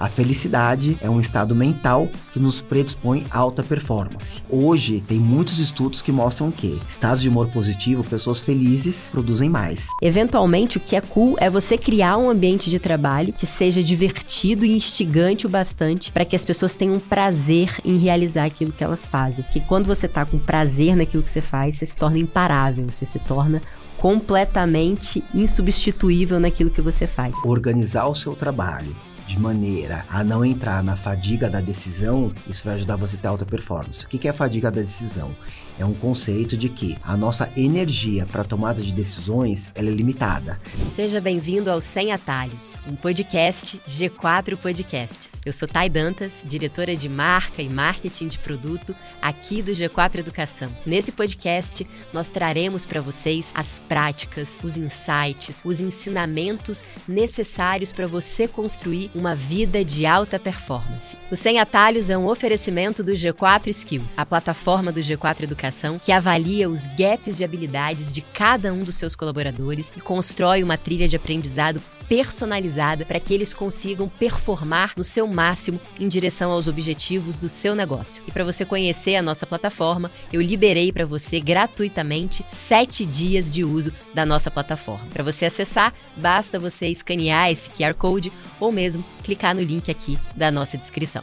A felicidade é um estado mental que nos predispõe a alta performance. Hoje, tem muitos estudos que mostram que estados de humor positivo, pessoas felizes produzem mais. Eventualmente, o que é cool é você criar um ambiente de trabalho que seja divertido e instigante o bastante para que as pessoas tenham prazer em realizar aquilo que elas fazem. Porque quando você tá com prazer naquilo que você faz, você se torna imparável, você se torna completamente insubstituível naquilo que você faz. Organizar o seu trabalho de maneira a não entrar na fadiga da decisão, isso vai ajudar você a ter alta performance. O que é a fadiga da decisão? É um conceito de que a nossa energia para tomada de decisões é limitada. Seja bem-vindo ao Sem Atalhos, um podcast G4 Podcasts. Eu sou Thay Dantas, diretora de marca e marketing de produto aqui do G4 Educação. Nesse podcast, nós traremos para vocês as práticas, os insights, os ensinamentos necessários para você construir uma vida de alta performance. O Sem Atalhos é um oferecimento do G4 Skills, a plataforma do G4 Educação que avalia os gaps de habilidades de cada um dos seus colaboradores e constrói uma trilha de aprendizado personalizada para que eles consigam performar no seu máximo em direção aos objetivos do seu negócio. E para você conhecer a nossa plataforma, eu liberei para você gratuitamente sete dias de uso da nossa plataforma. Para você acessar, basta você escanear esse QR Code ou mesmo clicar no link aqui da nossa descrição.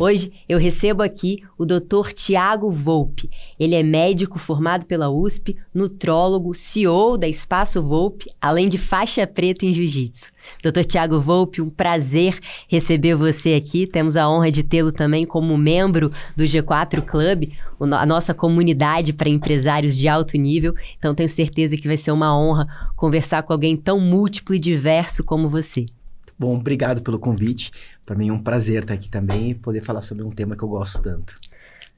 Hoje eu recebo aqui o Dr. Tiago Volpe. Ele é médico formado pela USP, nutrólogo, CEO da Espaço Volpe, além de faixa preta em jiu-jitsu. Dr. Tiago Volpe, um prazer receber você aqui. Temos a honra de tê-lo também como membro do G4 Club, a nossa comunidade para empresários de alto nível. Então tenho certeza que vai ser uma honra conversar com alguém tão múltiplo e diverso como você. Bom, obrigado pelo convite. Para mim é um prazer estar aqui também e poder falar sobre um tema que eu gosto tanto.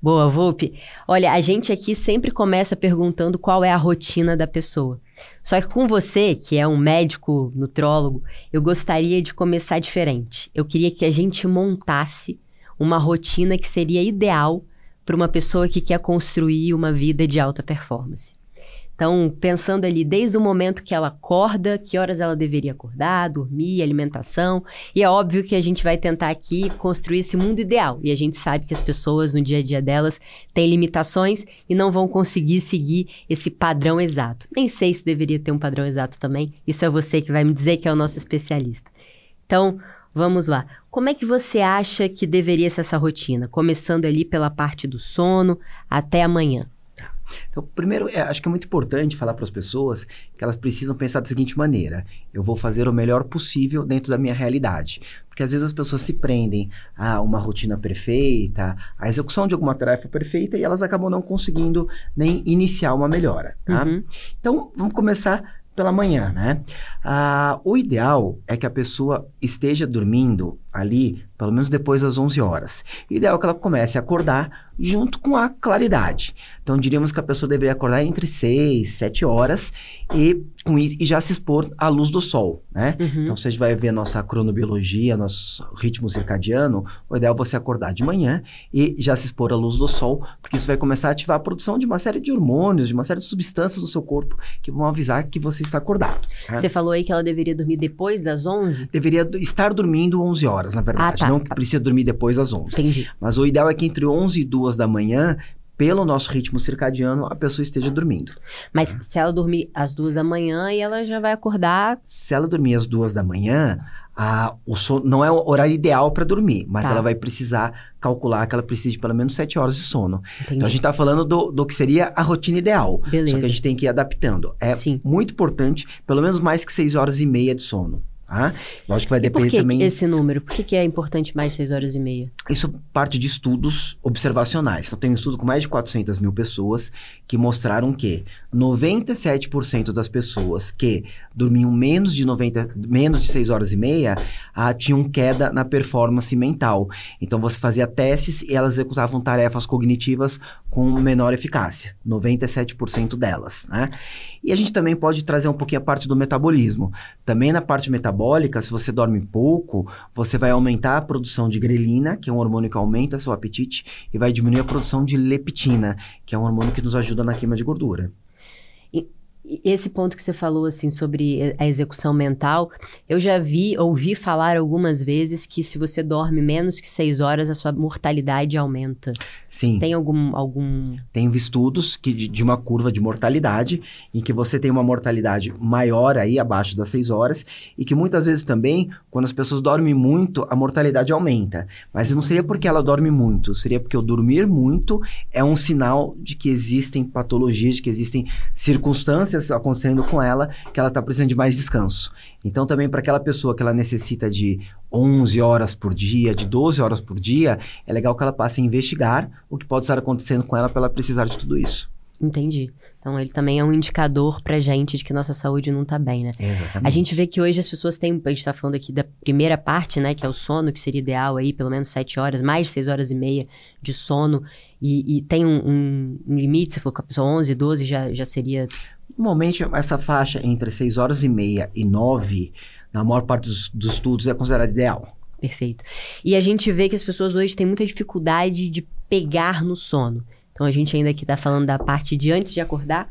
Boa, Volpe. Olha, a gente aqui sempre começa perguntando qual é a rotina da pessoa. Só que com você, que é um médico nutrólogo, eu gostaria de começar diferente. Eu queria que a gente montasse uma rotina que seria ideal para uma pessoa que quer construir uma vida de alta performance. Então, pensando ali desde o momento que ela acorda, que horas ela deveria acordar, dormir, alimentação. E é óbvio que a gente vai tentar aqui construir esse mundo ideal. E a gente sabe que as pessoas no dia a dia delas têm limitações e não vão conseguir seguir esse padrão exato. Nem sei se deveria ter um padrão exato também. Isso é você que vai me dizer que é o nosso especialista. Então, Vamos lá. Como é que você acha que deveria ser essa rotina? Começando ali pela parte do sono até amanhã. Então, primeiro, é, acho que é muito importante falar para as pessoas que elas precisam pensar da seguinte maneira: eu vou fazer o melhor possível dentro da minha realidade. Porque às vezes as pessoas se prendem a uma rotina perfeita, a execução de alguma tarefa perfeita e elas acabam não conseguindo nem iniciar uma melhora. Tá? Uhum. Então, vamos começar pela manhã, né? Ah, o ideal é que a pessoa esteja dormindo ali pelo menos depois das 11 horas. O ideal é que ela comece a acordar junto com a claridade. Então, diríamos que a pessoa deveria acordar entre 6, 7 horas e, com isso, e já se expor à luz do sol, né? Uhum. Então, você vai ver nossa cronobiologia, nosso ritmo circadiano, o ideal é você acordar de manhã e já se expor à luz do sol, porque isso vai começar a ativar a produção de uma série de hormônios, de uma série de substâncias no seu corpo que vão avisar que você está acordado. Né? Você falou aí que ela deveria dormir depois das 11? Deveria estar dormindo 11 horas, na verdade. Ah, tá não precisa dormir depois das 11. Entendi. Mas o ideal é que entre 11 e 2 da manhã, pelo nosso ritmo circadiano, a pessoa esteja dormindo. Mas se ela dormir às duas da manhã e ela já vai acordar. Se ela dormir às duas da manhã, a, o sono, não é o horário ideal para dormir, mas tá. ela vai precisar calcular que ela precisa de pelo menos sete horas de sono. Entendi. Então a gente está falando do, do que seria a rotina ideal. Beleza. Só que a gente tem que ir adaptando. É Sim. muito importante, pelo menos mais que seis horas e meia de sono. Tá? Lógico que vai depender e por que também. esse número? Por que, que é importante mais de 6 horas e meia? Isso parte de estudos observacionais. Então, tem um estudo com mais de 400 mil pessoas que mostraram que 97% das pessoas que dormiam menos de 90, menos de 6 horas e meia ah, tinham queda na performance mental. Então, você fazia testes e elas executavam tarefas cognitivas com menor eficácia. 97% delas, né? E a gente também pode trazer um pouquinho a parte do metabolismo. Também na parte metabólica, se você dorme pouco, você vai aumentar a produção de grelina, que é um hormônio que aumenta seu apetite, e vai diminuir a produção de leptina, que é um hormônio que nos ajuda na queima de gordura. Esse ponto que você falou, assim, sobre a execução mental, eu já vi, ouvi falar algumas vezes que se você dorme menos que seis horas, a sua mortalidade aumenta. Sim. Tem algum... algum... Tem estudos que, de, de uma curva de mortalidade, em que você tem uma mortalidade maior aí, abaixo das seis horas, e que muitas vezes também, quando as pessoas dormem muito, a mortalidade aumenta. Mas não seria porque ela dorme muito, seria porque o dormir muito é um sinal de que existem patologias, de que existem circunstâncias acontecendo com ela que ela está precisando de mais descanso. Então, também para aquela pessoa que ela necessita de 11 horas por dia, de 12 horas por dia, é legal que ela passe a investigar o que pode estar acontecendo com ela para ela precisar de tudo isso. Entendi. Então, ele também é um indicador pra gente de que nossa saúde não tá bem, né? Exatamente. A gente vê que hoje as pessoas têm, a gente tá falando aqui da primeira parte, né, que é o sono, que seria ideal aí, pelo menos sete horas, mais seis horas e meia de sono, e, e tem um, um, um, limite, você falou que a pessoa 11, 12 já, já seria... Normalmente, essa faixa entre seis horas e meia e nove, na maior parte dos, dos estudos, é considerada ideal. Perfeito. E a gente vê que as pessoas hoje têm muita dificuldade de pegar no sono. Então a gente ainda aqui está falando da parte de antes de acordar.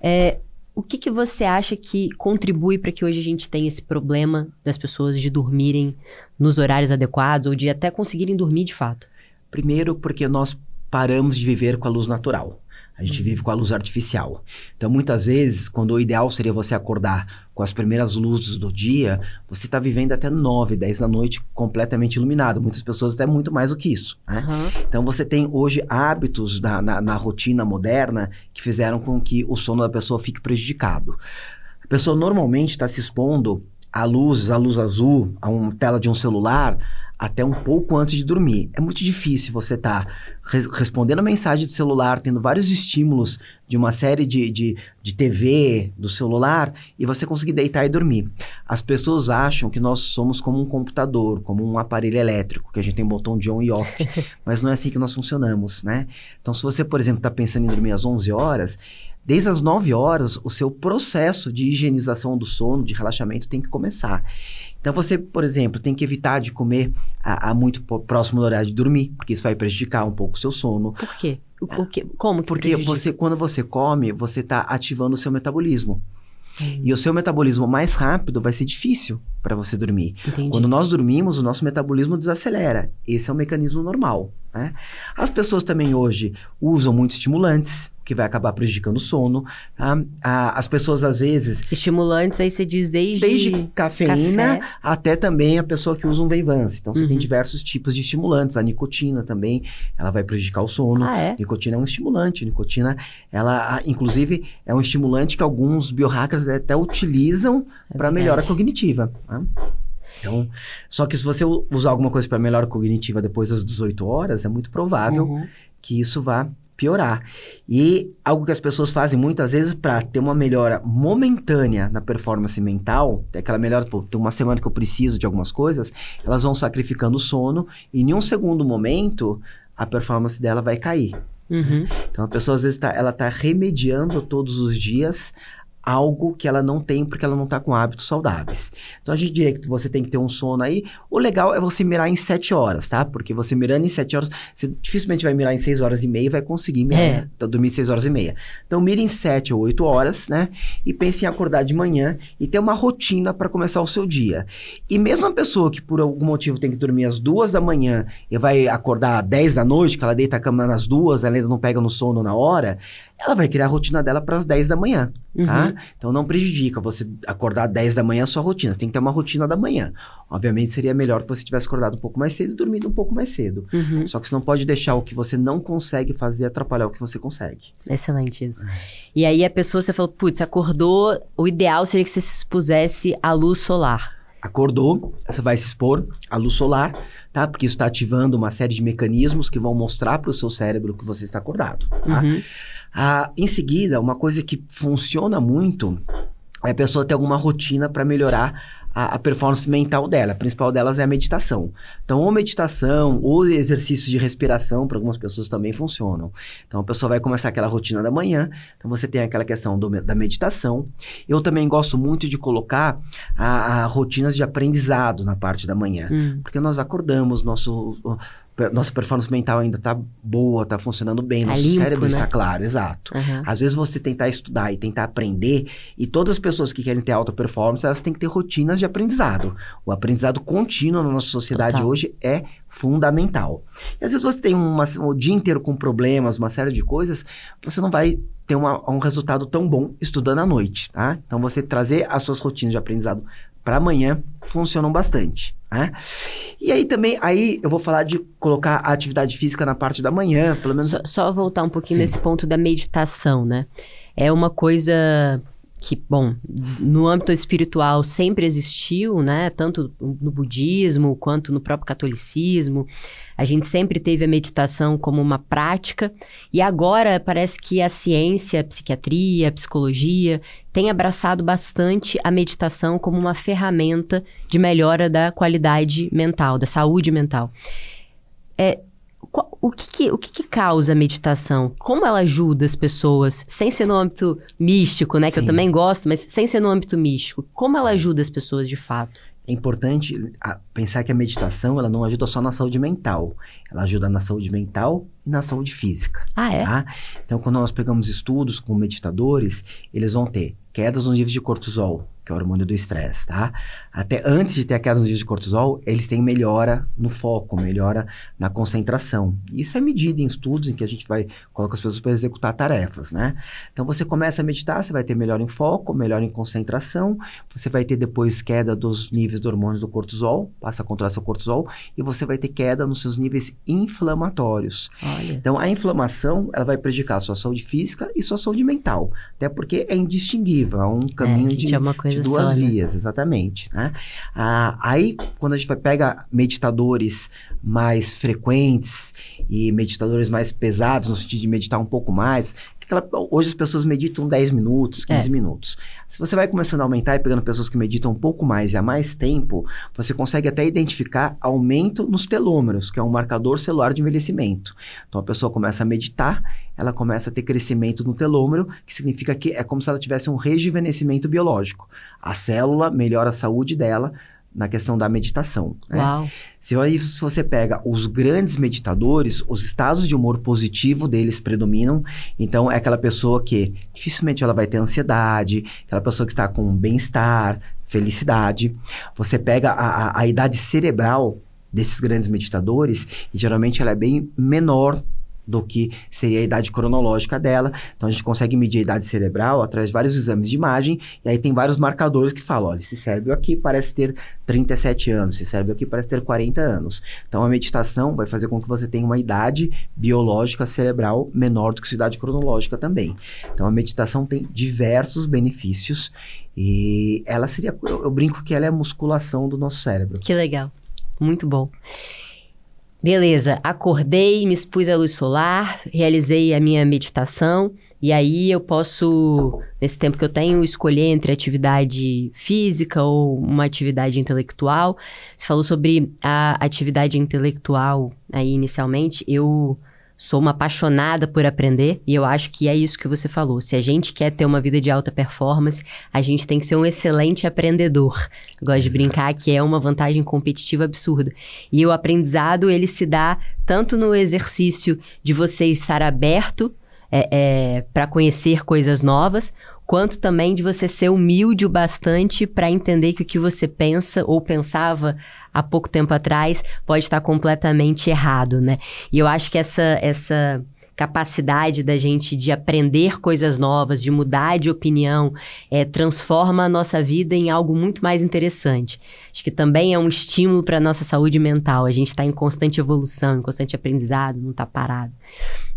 É, o que, que você acha que contribui para que hoje a gente tenha esse problema das pessoas de dormirem nos horários adequados ou de até conseguirem dormir de fato? Primeiro, porque nós paramos de viver com a luz natural. A gente vive com a luz artificial. Então, muitas vezes, quando o ideal seria você acordar com as primeiras luzes do dia, você está vivendo até 9, 10 da noite completamente iluminado. Muitas pessoas até muito mais do que isso. Né? Uhum. Então, você tem hoje hábitos na, na, na rotina moderna que fizeram com que o sono da pessoa fique prejudicado. A pessoa normalmente está se expondo à luz, à luz azul, a uma tela de um celular, até um pouco antes de dormir. É muito difícil você estar tá res respondendo a mensagem de celular, tendo vários estímulos de uma série de, de, de TV, do celular, e você conseguir deitar e dormir. As pessoas acham que nós somos como um computador, como um aparelho elétrico, que a gente tem um botão de on e off, mas não é assim que nós funcionamos, né? Então, se você, por exemplo, está pensando em dormir às 11 horas, Desde as 9 horas, o seu processo de higienização do sono, de relaxamento, tem que começar. Então você, por exemplo, tem que evitar de comer a, a muito próximo do horário de dormir, porque isso vai prejudicar um pouco o seu sono. Por quê? O, o que, como que Porque prejudica? você, quando você come, você está ativando o seu metabolismo. Hum. E o seu metabolismo mais rápido vai ser difícil para você dormir. Entendi. Quando nós dormimos, o nosso metabolismo desacelera. Esse é o mecanismo normal. Né? As pessoas também hoje usam muitos estimulantes que vai acabar prejudicando o sono. Tá? as pessoas, às vezes... Estimulantes, aí você diz desde... Desde cafeína café. até também a pessoa que usa um Veyvance. Então, você uhum. tem diversos tipos de estimulantes. A nicotina também, ela vai prejudicar o sono. Ah, é? Nicotina é um estimulante. Nicotina, ela, inclusive, é um estimulante que alguns biohackers até utilizam é para melhora cognitiva. Tá? Então, só que se você usar alguma coisa para melhora cognitiva depois das 18 horas, é muito provável uhum. que isso vá piorar. E algo que as pessoas fazem muitas vezes para ter uma melhora momentânea na performance mental, aquela melhora, pô, tem uma semana que eu preciso de algumas coisas, elas vão sacrificando o sono e em um segundo momento a performance dela vai cair. Uhum. Então a pessoa às vezes tá, ela está remediando todos os dias algo que ela não tem porque ela não está com hábitos saudáveis. Então a gente diria que você tem que ter um sono aí. O legal é você mirar em 7 horas, tá? Porque você mirando em 7 horas, você dificilmente vai mirar em 6 horas e meia e vai conseguir mirar, é. né? então, dormir 6 horas e meia. Então mire em 7 ou 8 horas, né? E pense em acordar de manhã e ter uma rotina para começar o seu dia. E mesmo a pessoa que por algum motivo tem que dormir às 2 da manhã e vai acordar às 10 da noite, que ela deita a cama nas duas, ela ainda não pega no sono na hora, ela vai criar a rotina dela para as 10 da manhã, tá? Uhum. Então não prejudica você acordar às 10 da manhã a sua rotina. Você tem que ter uma rotina da manhã. Obviamente seria melhor que você tivesse acordado um pouco mais cedo e dormido um pouco mais cedo. Uhum. Só que você não pode deixar o que você não consegue fazer atrapalhar o que você consegue. Excelente isso. E aí a pessoa, você falou, putz, acordou, o ideal seria que você se expusesse à luz solar. Acordou, você vai se expor à luz solar, tá? Porque isso está ativando uma série de mecanismos que vão mostrar para o seu cérebro que você está acordado, tá? Uhum. Ah, em seguida, uma coisa que funciona muito é a pessoa ter alguma rotina para melhorar a, performance mental dela. A principal delas é a meditação. Então, ou meditação, ou exercícios de respiração, para algumas pessoas também funcionam. Então, a pessoa vai começar aquela rotina da manhã. Então, você tem aquela questão do, da meditação. Eu também gosto muito de colocar a, a rotinas de aprendizado na parte da manhã. Hum. Porque nós acordamos, nosso nossa performance mental ainda tá boa, tá funcionando bem, Tá nosso limpo, cérebro né? está claro, exato. Aham. Às vezes você tentar estudar e tentar aprender, e todas as pessoas que querem ter alta performance, elas têm que ter rotinas de aprendizado. O aprendizado contínuo na nossa sociedade Total. hoje é fundamental. E às vezes você tem uma, o dia inteiro com problemas, uma série de coisas, você não vai ter uma- um resultado tão bom estudando à noite, tá? Então você trazer as suas rotinas de aprendizado para amanhã funcionam bastante, né? E aí também, aí eu vou falar de colocar a atividade física na parte da manhã, pelo menos Só, só voltar um pouquinho Sim. nesse ponto da meditação, né? É uma coisa que, bom, no âmbito espiritual sempre existiu, né? Tanto no budismo quanto no próprio catolicismo. A gente sempre teve a meditação como uma prática. E agora parece que a ciência, a psiquiatria, a psicologia tem abraçado bastante a meditação como uma ferramenta de melhora da qualidade mental, da saúde mental. Qual- o que, que- o que, que causa a meditação? Como ela ajuda as pessoas, sem ser no âmbito místico, né? Que eu Sim. também gosto, mas sem ser no âmbito místico. Como ela ajuda as pessoas de fato? É importante ah, pensar que a meditação ela não ajuda só na saúde mental, ela ajuda na saúde mental e na saúde física. Ah, é? tá? Então, quando nós pegamos estudos com meditadores, eles vão ter quedas nos níveis de cortisol, que é o hormônio do estresse, tá? Até antes de ter a queda nos níveis de cortisol, eles têm melhora no foco, melhora na concentração. Isso é medido em estudos em que a gente vai coloca as pessoas para executar tarefas, né? Então, você começa a meditar, você vai ter melhora em foco, melhora em concentração, você vai ter depois queda dos níveis do hormônio do cortisol, passa a controlar seu cortisol, e você vai ter queda nos seus níveis inflamatórios. Olha. Então, a inflamação, ela vai prejudicar a sua saúde física e sua saúde mental. Até porque é indistinguível, é um caminho é, de, é uma coisa de duas só, né? vias, exatamente. Né? Ah, aí, quando a gente vai pega meditadores mais frequentes e meditadores mais pesados, no sentido de meditar um pouco mais, aquela- hoje as pessoas meditam 10 minutos, 15 É. minutos. Se você vai começando a aumentar e pegando pessoas que meditam um pouco mais e há mais tempo, você consegue até identificar aumento nos telômeros, que é um marcador celular de envelhecimento. Então a pessoa começa a meditar, ela começa a ter crescimento no telômero, que significa que é como se ela tivesse um rejuvenescimento biológico. A célula melhora a saúde dela na questão da meditação. né? Uau. Se, aí, se você pega os grandes meditadores, os estados de humor positivo deles predominam. Então, é aquela pessoa que dificilmente ela vai ter ansiedade, aquela pessoa que está com bem-estar, felicidade. Você pega a, a- a idade cerebral desses grandes meditadores, e geralmente ela é bem menor do que seria a idade cronológica dela. Então a gente consegue medir a idade cerebral através de vários exames de imagem, e aí tem vários marcadores que falam: olha, esse cérebro aqui parece ter 37 anos, esse cérebro aqui parece ter 40 anos. Então a meditação vai fazer com que você tenha uma idade biológica cerebral menor do que sua idade cronológica também. Então a meditação tem diversos benefícios e ela seria, eu, eu brinco que ela é a musculação do nosso cérebro. Que legal. Muito bom. Beleza, acordei, me expus à luz solar, realizei a minha meditação e aí eu posso, nesse tempo que eu tenho, escolher entre atividade física ou uma atividade intelectual. Você falou sobre a atividade intelectual aí inicialmente. Eu sou uma apaixonada por aprender e eu acho que é isso que você falou. Se a gente quer ter uma vida de alta performance, a gente tem que ser um excelente aprendedor. Gosto de brincar que é uma vantagem competitiva absurda. E o aprendizado, ele se dá tanto no exercício de você estar aberto é, para conhecer coisas novas, quanto também de você ser humilde o bastante para entender que o que você pensa ou pensava há pouco tempo atrás pode estar completamente errado, né? E eu acho que essa essa capacidade da gente de aprender coisas novas, de mudar de opinião, é, transforma a nossa vida em algo muito mais interessante. Acho que também é um estímulo para a nossa saúde mental. A gente está em constante evolução, em constante aprendizado, não está parado.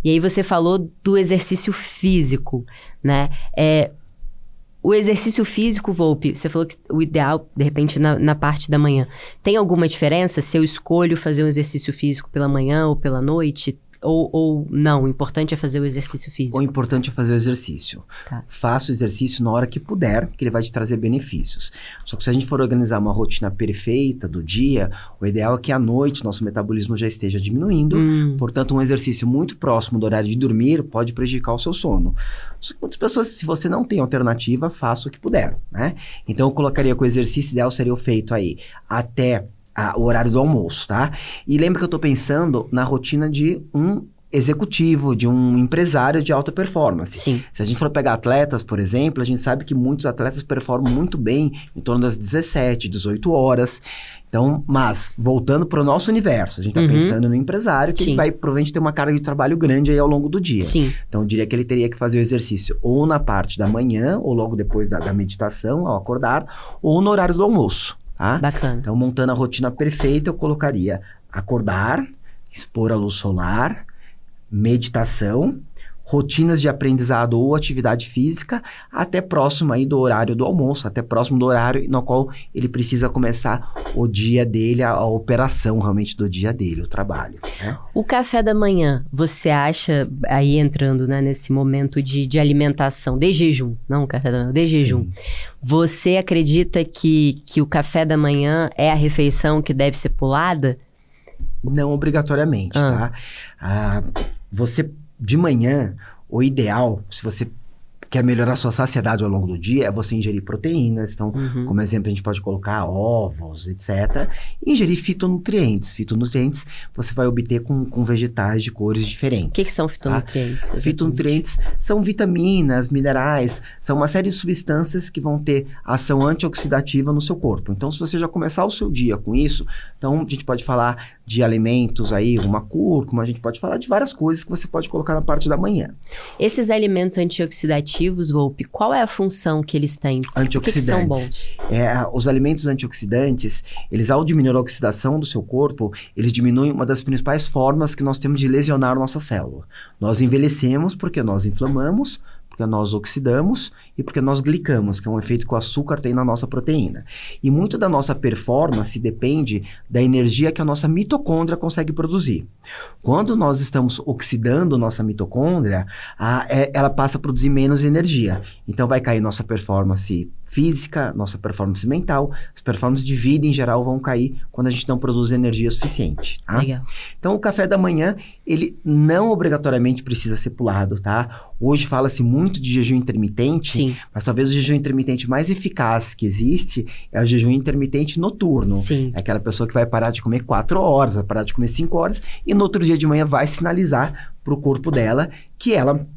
E aí você falou do exercício físico, né? É, o exercício físico, Volpe, você falou que o ideal, de repente, na, na, parte da manhã. Tem alguma diferença se eu escolho fazer um exercício físico pela manhã ou pela noite? Ou, ou não, o importante é fazer o exercício físico? O importante é fazer o exercício. Tá. Faça o exercício na hora que puder, que ele vai te trazer benefícios. Só que se a gente for organizar uma rotina perfeita do dia, o ideal é que à noite nosso metabolismo já esteja diminuindo. Hum, Portanto, um exercício muito próximo do horário de dormir pode prejudicar o seu sono. Só que muitas pessoas, se você não tem alternativa, faça o que puder, né? Então, eu colocaria que o exercício ideal seria o feito aí até a, o horário do almoço, tá? E lembra que eu estou pensando na rotina de um executivo, de um empresário de alta performance. Sim. Se a gente for pegar atletas, por exemplo, a gente sabe que muitos atletas performam muito bem em torno das 17, 18 horas. Então, mas, voltando para o nosso universo, a gente está Uhum. pensando no empresário que vai provavelmente ter uma carga de trabalho grande aí ao longo do dia. Sim. Então, eu diria que ele teria que fazer o exercício ou na parte da manhã, ou logo depois da, da meditação, ao acordar, ou no horário do almoço, tá? Bacana. Então, montando a rotina perfeita, eu colocaria acordar, expor a luz solar, meditação, rotinas de aprendizado ou atividade física, até próximo aí do horário do almoço, até próximo do horário no qual ele precisa começar o dia dele, a, a operação realmente do dia dele, o trabalho. né? O café da manhã, você acha, aí entrando né, nesse momento de, de alimentação, de jejum, não o café da manhã, de jejum, Sim. você acredita que, que o café da manhã é a refeição que deve ser pulada? Não obrigatoriamente, Ah. tá? Ah, você, de manhã, o ideal, se você quer melhorar sua saciedade ao longo do dia, é você ingerir proteínas. Então, Uhum. como exemplo, a gente pode colocar ovos, etc. E ingerir fitonutrientes. Fitonutrientes você vai obter com, com vegetais de cores diferentes. O que, que são fitonutrientes? exatamente? Fitonutrientes são vitaminas, minerais, são uma série de substâncias que vão ter ação antioxidativa no seu corpo. Então, se você já começar o seu dia com isso, então a gente pode falar de alimentos aí, uma cúrcuma, a gente pode falar de várias coisas que você pode colocar na parte da manhã. Esses alimentos antioxidativos, Volpe, qual é a função que eles têm? Por que, que são Antioxidantes. bons? É, os alimentos antioxidantes, eles ao diminuir a oxidação do seu corpo, eles diminuem uma das principais formas que nós temos de lesionar a nossa célula. Nós envelhecemos porque nós inflamamos, porque nós oxidamos e porque nós glicamos, que é um efeito que o açúcar tem na nossa proteína. E muito da nossa performance depende da energia que a nossa mitocôndria consegue produzir. Quando nós estamos oxidando nossa mitocôndria, a- é- ela passa a produzir menos energia. Então vai cair nossa performance física, nossa performance mental, as performances de vida em geral vão cair quando a gente não produz energia suficiente. tá? Legal. Então, o café da manhã, ele não obrigatoriamente precisa ser pulado, tá? Hoje fala-se muito de jejum intermitente, Sim, mas talvez o jejum intermitente mais eficaz que existe é o jejum intermitente noturno. sim. É aquela pessoa que vai parar de comer 4 horas, vai parar de comer 5 horas e no outro dia de manhã vai sinalizar pro corpo dela que ela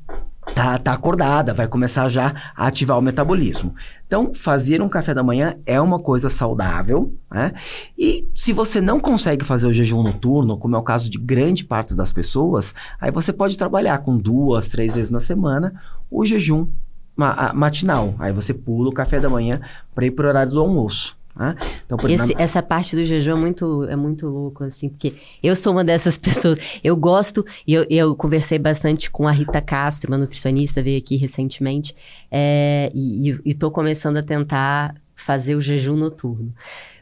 tá, tá acordada, vai começar já a ativar o metabolismo. Então, fazer um café da manhã é uma coisa saudável, né? E se você não consegue fazer o jejum noturno, como é o caso de grande parte das pessoas, aí você pode trabalhar com duas, três vezes na semana o jejum ma- matinal. Aí você pula o café da manhã para ir pro horário do almoço. Né? Então, por Esse- essa parte do jejum é muito, é muito louco, assim, porque eu sou uma dessas pessoas. Eu gosto, e eu, eu conversei bastante com a Rita Castro, uma nutricionista, veio aqui recentemente, é, e, e, e tô começando a tentar fazer o jejum noturno.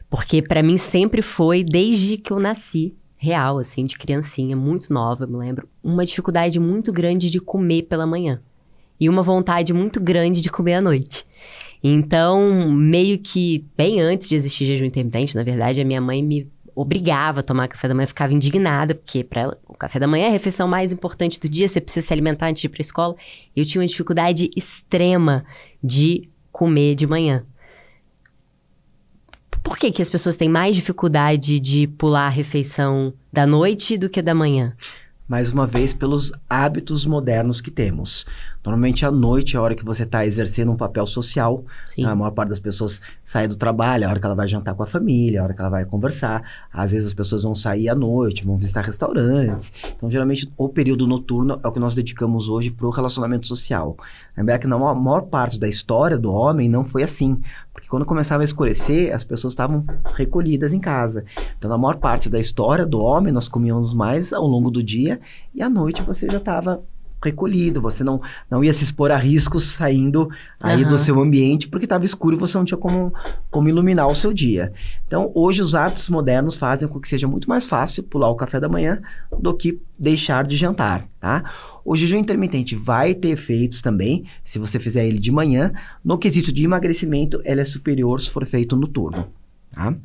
Porque pra mim sempre foi, desde que eu nasci, real, assim, de criancinha, muito nova, eu me lembro, uma dificuldade muito grande de comer pela manhã. E uma vontade muito grande de comer à noite. Então, meio que bem antes de existir jejum intermitente, na verdade, a minha mãe me obrigava a tomar café da manhã, ficava indignada, porque para ela o café da manhã é a refeição mais importante do dia, você precisa se alimentar antes de ir para escola. Eu tinha uma dificuldade extrema de comer de manhã. Por que, que as pessoas têm mais dificuldade de pular a refeição da noite do que da manhã? Mais uma vez, pelos hábitos modernos que temos. Normalmente, à noite é a hora que você está exercendo um papel social. Sim. A maior parte das pessoas sai do trabalho, é a hora que ela vai jantar com a família, é a hora que ela vai conversar. Às vezes as pessoas vão sair à noite, vão visitar restaurantes. Então, geralmente, o período noturno é o que nós dedicamos hoje para o relacionamento social. Lembrar que na maior, parte da história do homem não foi assim. Porque quando começava a escurecer, as pessoas estavam recolhidas em casa. Então, na maior parte da história do homem, nós comíamos mais ao longo do dia e à noite você já estava recolhido, você não, não ia se expor a riscos saindo aí Aham. do seu ambiente porque estava escuro e você não tinha como, como iluminar o seu dia. Então, hoje os hábitos modernos fazem com que seja muito mais fácil pular o café da manhã do que deixar de jantar, tá? O jejum intermitente vai ter efeitos também, se você fizer ele de manhã. No quesito de emagrecimento, ele é superior se for feito noturno. Tá?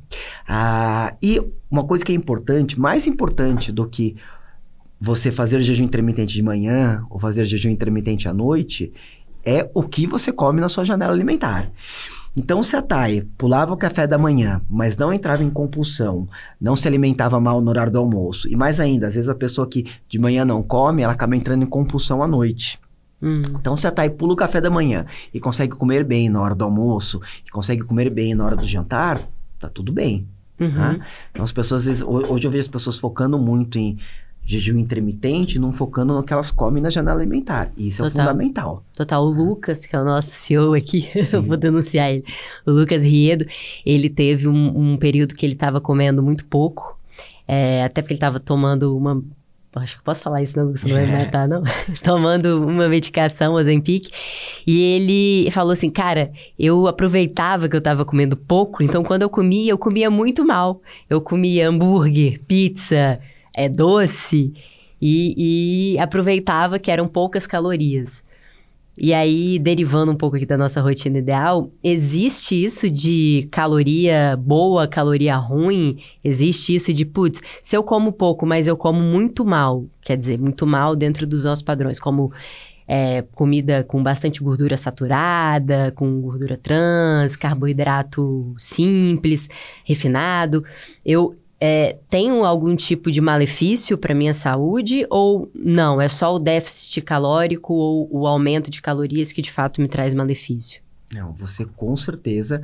Ah, e uma coisa que é importante, mais importante do que você fazer jejum intermitente de manhã ou fazer jejum intermitente à noite, é o que você come na sua janela alimentar. Então, se a Thay pulava o café da manhã, mas não entrava em compulsão, não se alimentava mal no horário do almoço, e mais ainda, às vezes a pessoa que de manhã não come, ela acaba entrando em compulsão à noite. Hum. Então, se a Thay pula o café da manhã e consegue comer bem na hora do almoço, e consegue comer bem na hora do jantar, tá tudo bem. Uhum. Tá? Então, as pessoas, às vezes, hoje eu vejo as pessoas focando muito em jejum intermitente, não focando no que elas comem na janela alimentar. E isso é Total. é fundamental. Total. O Lucas, que é o nosso CEO aqui, eu vou denunciar ele. O Lucas Riedo, ele teve um, um período que ele estava comendo muito pouco. É, até porque ele estava tomando uma. Acho que posso falar isso, não, você não vai me matar, não. tomando uma medicação, o Ozempic. E ele falou assim: Cara, eu aproveitava que eu estava comendo pouco, então quando eu comia, eu comia muito mal. Eu comia hambúrguer, pizza, é, doce e, e aproveitava que eram poucas calorias. E aí, derivando um pouco aqui da nossa rotina ideal, existe isso de caloria boa, caloria ruim? Existe isso de, putz, se eu como pouco, mas eu como muito mal, quer dizer, muito mal dentro dos nossos padrões, como é, comida com bastante gordura saturada, com gordura trans, carboidrato simples, refinado. Eu, é, tem algum tipo de malefício para minha saúde ou não? É só o déficit calórico ou o aumento de calorias que de fato me traz malefício? Não, você com certeza,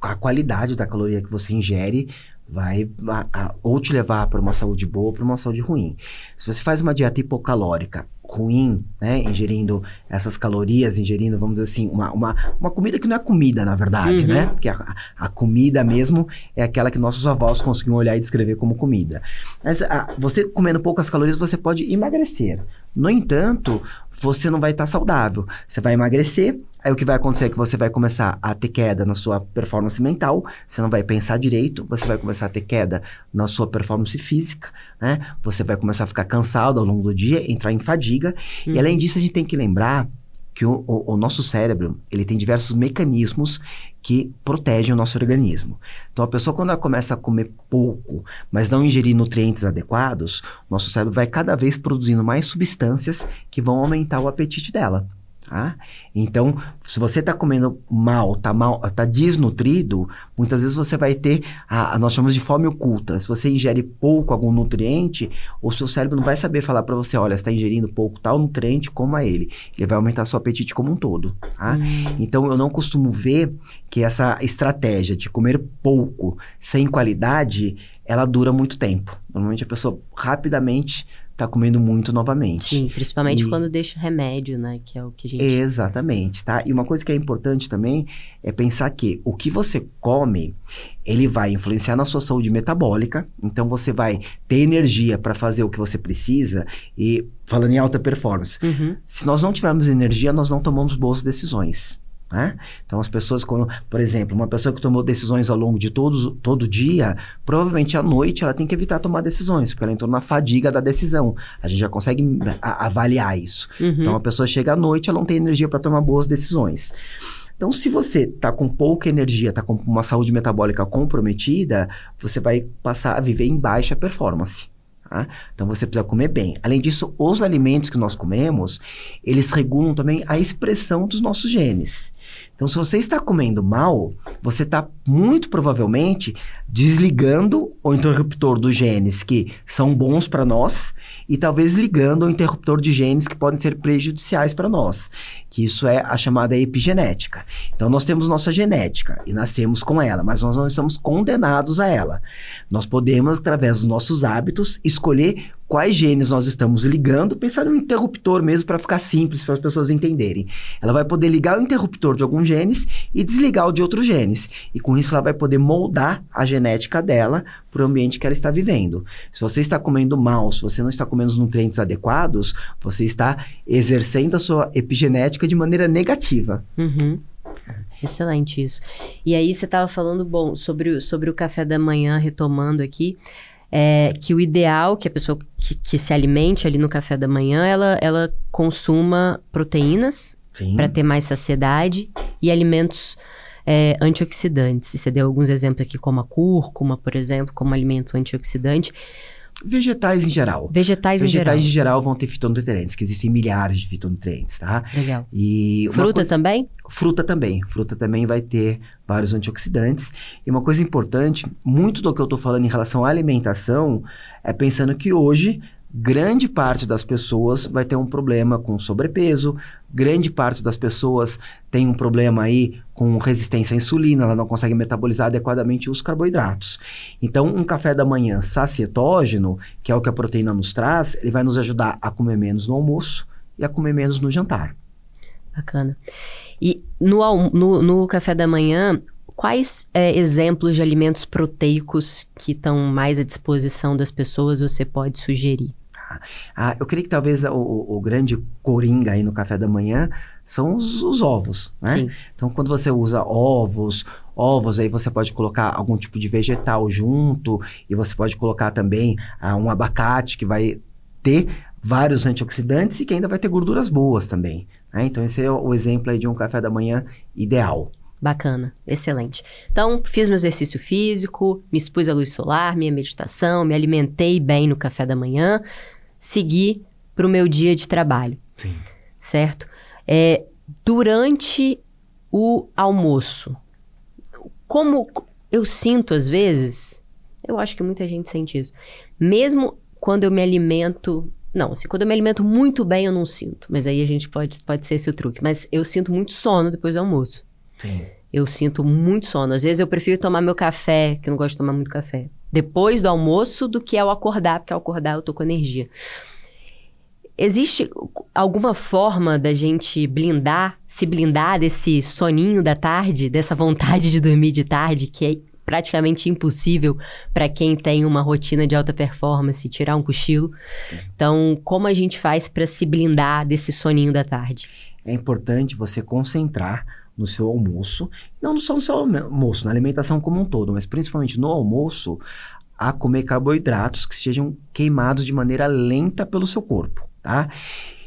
a qualidade da caloria que você ingere vai a, a, ou te levar para uma saúde boa ou para uma saúde ruim. Se você faz uma dieta hipocalórica ruim, né? Ingerindo essas calorias, ingerindo, vamos dizer assim, uma, uma, uma comida que não é comida, na verdade, uhum. né? Porque a, a, comida mesmo é aquela que nossos avós conseguiam olhar e descrever como comida. Mas a, você comendo poucas calorias, você pode emagrecer. No entanto, você não vai estar saudável. Você vai emagrecer, aí o que vai acontecer é que você vai começar a ter queda na sua performance mental, você não vai pensar direito, você vai começar a ter queda na sua performance física, né? Você vai começar a ficar cansado ao longo do dia, entrar em fadiga. Uhum. E além disso, a gente tem que lembrar que o, o, o, nosso cérebro ele tem diversos mecanismos que protegem o nosso organismo. Então a pessoa quando ela começa a comer pouco, mas não ingerir nutrientes adequados, nosso cérebro vai cada vez produzindo mais substâncias que vão aumentar o apetite dela. Tá? Então, se você está comendo mal, está mal, tá desnutrido, muitas vezes você vai ter a, a, nós chamamos de fome oculta. Se você ingere pouco algum nutriente, o seu cérebro não vai saber falar para você, olha, está ingerindo pouco tal nutriente, coma ele. Ele vai aumentar seu apetite como um todo. Tá? Hum. Então, eu não costumo ver que essa estratégia de comer pouco sem qualidade, ela dura muito tempo. Normalmente a pessoa rapidamente tá comendo muito novamente. Sim, principalmente e... quando deixa remédio, né? Que é o que a gente. Exatamente, tá? E uma coisa que é importante também é pensar que o que você come, ele vai influenciar na sua saúde metabólica. Então você vai ter energia para fazer o que você precisa. E falando em alta performance, uhum. se nós não tivermos energia, nós não tomamos boas decisões. Né? Então, as pessoas, quando, por exemplo, uma pessoa que tomou decisões ao longo de todos, todo dia, provavelmente à noite ela tem que evitar tomar decisões, porque ela entrou na fadiga da decisão. A gente já consegue a, avaliar isso. Uhum. Então, a pessoa chega à noite, ela não tem energia para tomar boas decisões. Então, se você está com pouca energia, está com uma saúde metabólica comprometida, você vai passar a viver em baixa performance. Tá? Então você precisa comer bem. Além disso, os alimentos que nós comemos, eles regulam também a expressão dos nossos genes. Então, se você está comendo mal, você está muito provavelmente desligando o interruptor dos genes que são bons para nós e talvez ligando o interruptor de genes que podem ser prejudiciais para nós, que isso é a chamada epigenética. Então, nós temos nossa genética e nascemos com ela, mas nós não estamos condenados a ela. Nós podemos, através dos nossos hábitos, escolher quais genes nós estamos ligando, pensar no interruptor mesmo para ficar simples para as pessoas entenderem. Ela vai poder ligar o interruptor de alguns genes e desligar o de outros genes. E com isso ela vai poder moldar a genética dela para o ambiente que ela está vivendo. Se você está comendo mal, se você não está comendo os nutrientes adequados, você está exercendo a sua epigenética de maneira negativa. Uhum. Excelente isso. E aí você estava falando, bom, sobre, sobre o café da manhã, retomando aqui é, que o ideal que a pessoa que, que, se alimente ali no café da manhã, ela, ela consuma proteínas para ter mais saciedade e alimentos é, antioxidantes. Você deu alguns exemplos aqui, como a cúrcuma, por exemplo, como alimento antioxidante. Vegetais em geral. Vegetais, Vegetais em geral. em geral vão ter fitonutrientes, que existem milhares de fitonutrientes, tá? Legal. E Fruta coisa- também? Fruta também. Fruta também vai ter vários antioxidantes. E uma coisa importante, muito do que eu estou falando em relação à alimentação é pensando que hoje grande parte das pessoas vai ter um problema com sobrepeso, grande parte das pessoas tem um problema aí com resistência à insulina, ela não consegue metabolizar adequadamente os carboidratos. Então, um café da manhã sacietógeno, que é o que a proteína nos traz, ele vai nos ajudar a comer menos no almoço e a comer menos no jantar. Bacana. E no, no, no café da manhã, quais é, exemplos de alimentos proteicos que estão mais à disposição das pessoas você pode sugerir? Ah, eu creio que talvez o, o- grande coringa aí no café da manhã são os, os ovos, né? Sim. Então, quando você usa ovos, ovos aí você pode colocar algum tipo de vegetal junto e você pode colocar também ah, um abacate que vai ter vários antioxidantes e que ainda vai ter gorduras boas também. né? Então, esse é o exemplo aí de um café da manhã ideal. Bacana, excelente. Então, fiz meu exercício físico, me expus à luz solar, minha meditação, me alimentei bem no café da manhã, segui para o meu dia de trabalho, Sim. certo? É, durante o almoço, como eu sinto às vezes, eu acho que muita gente sente isso, mesmo quando eu me alimento. Não, assim, quando eu me alimento muito bem, eu não sinto. Mas aí a gente pode, pode ser esse o truque. Mas eu sinto muito sono depois do almoço. Sim. Eu sinto muito sono. Às vezes eu prefiro tomar meu café, que eu não gosto de tomar muito café, depois do almoço do que ao acordar, porque ao acordar eu tô com energia. Existe alguma forma da gente blindar, se blindar desse soninho da tarde, dessa vontade de dormir de tarde, que é praticamente impossível para quem tem uma rotina de alta performance tirar um cochilo? Então, como a gente faz para se blindar desse soninho da tarde? é importante você concentrar no seu almoço, não só no seu almoço, na alimentação como um todo, mas principalmente no almoço, a comer carboidratos que sejam queimados de maneira lenta pelo seu corpo, tá?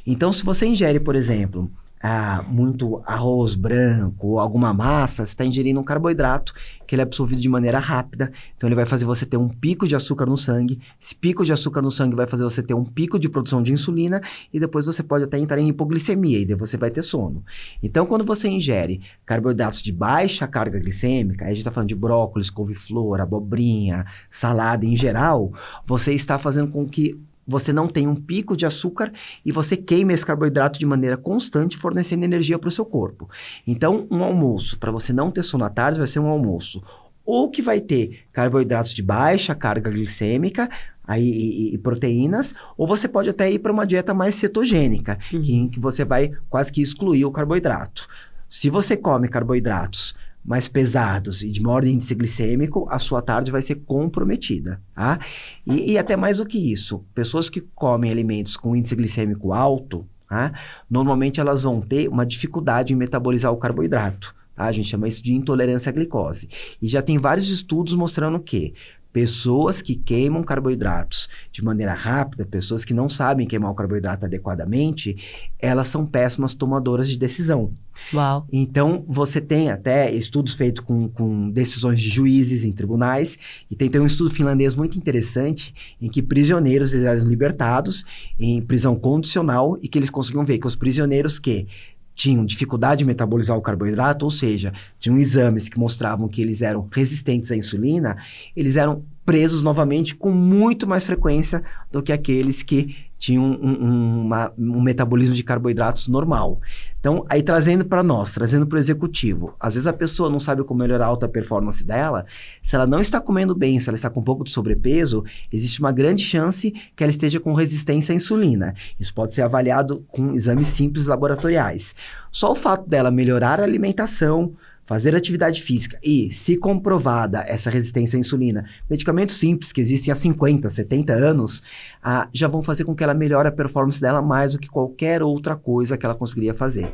Então, se você ingere, por exemplo, ah, muito arroz branco ou alguma massa, você está ingerindo um carboidrato que ele é absorvido de maneira rápida, então ele vai fazer você ter um pico de açúcar no sangue. Esse pico de açúcar no sangue vai fazer você ter um pico de produção de insulina e depois você pode até entrar em hipoglicemia e daí você vai ter sono. Então, quando você ingere carboidratos de baixa carga glicêmica, aí a gente está falando de brócolis, couve-flor, abobrinha, salada em geral, você está fazendo com que você não tenha um pico de açúcar e você queime esse carboidrato de maneira constante, fornecendo energia para o seu corpo. Então, um almoço, para você não ter sono à tarde, vai ser um almoço ou que vai ter carboidratos de baixa carga glicêmica aí, e, e proteínas, ou você pode até ir para uma dieta mais cetogênica, Uhum. que, em que você vai quase que excluir o carboidrato. Se você come carboidratos mais pesados e de maior índice glicêmico, a sua tarde vai ser comprometida, tá? E, e até mais do que isso, pessoas que comem alimentos com índice glicêmico alto, tá? normalmente elas vão ter uma dificuldade em metabolizar o carboidrato. Tá? A gente chama isso de intolerância à glicose. E já tem vários estudos mostrando que pessoas que queimam carboidratos de maneira rápida, pessoas que não sabem queimar o carboidrato adequadamente, elas são péssimas tomadoras de decisão. Uau. Então, você tem até estudos feitos com, com decisões de juízes em tribunais, e tem, tem um estudo finlandês muito interessante em que prisioneiros eram libertados em prisão condicional e que eles conseguiam ver que os prisioneiros que tinham dificuldade de metabolizar o carboidrato, ou seja, tinham exames que mostravam que eles eram resistentes à insulina, eles eram presos novamente com muito mais frequência do que aqueles que tinham um, um, uma- um metabolismo de carboidratos normal. Então, aí trazendo para nós, trazendo para o executivo, às vezes a pessoa não sabe como melhorar a alta performance dela, se ela não está comendo bem, se ela está com um pouco de sobrepeso, existe uma grande chance que ela esteja com resistência à insulina. Isso pode ser avaliado com exames simples laboratoriais. Só o fato dela melhorar a alimentação, fazer atividade física e, se comprovada essa resistência à insulina, medicamentos simples que existem há 50, 70 anos, ah, já vão fazer com que ela melhore a performance dela mais do que qualquer outra coisa que ela conseguiria fazer.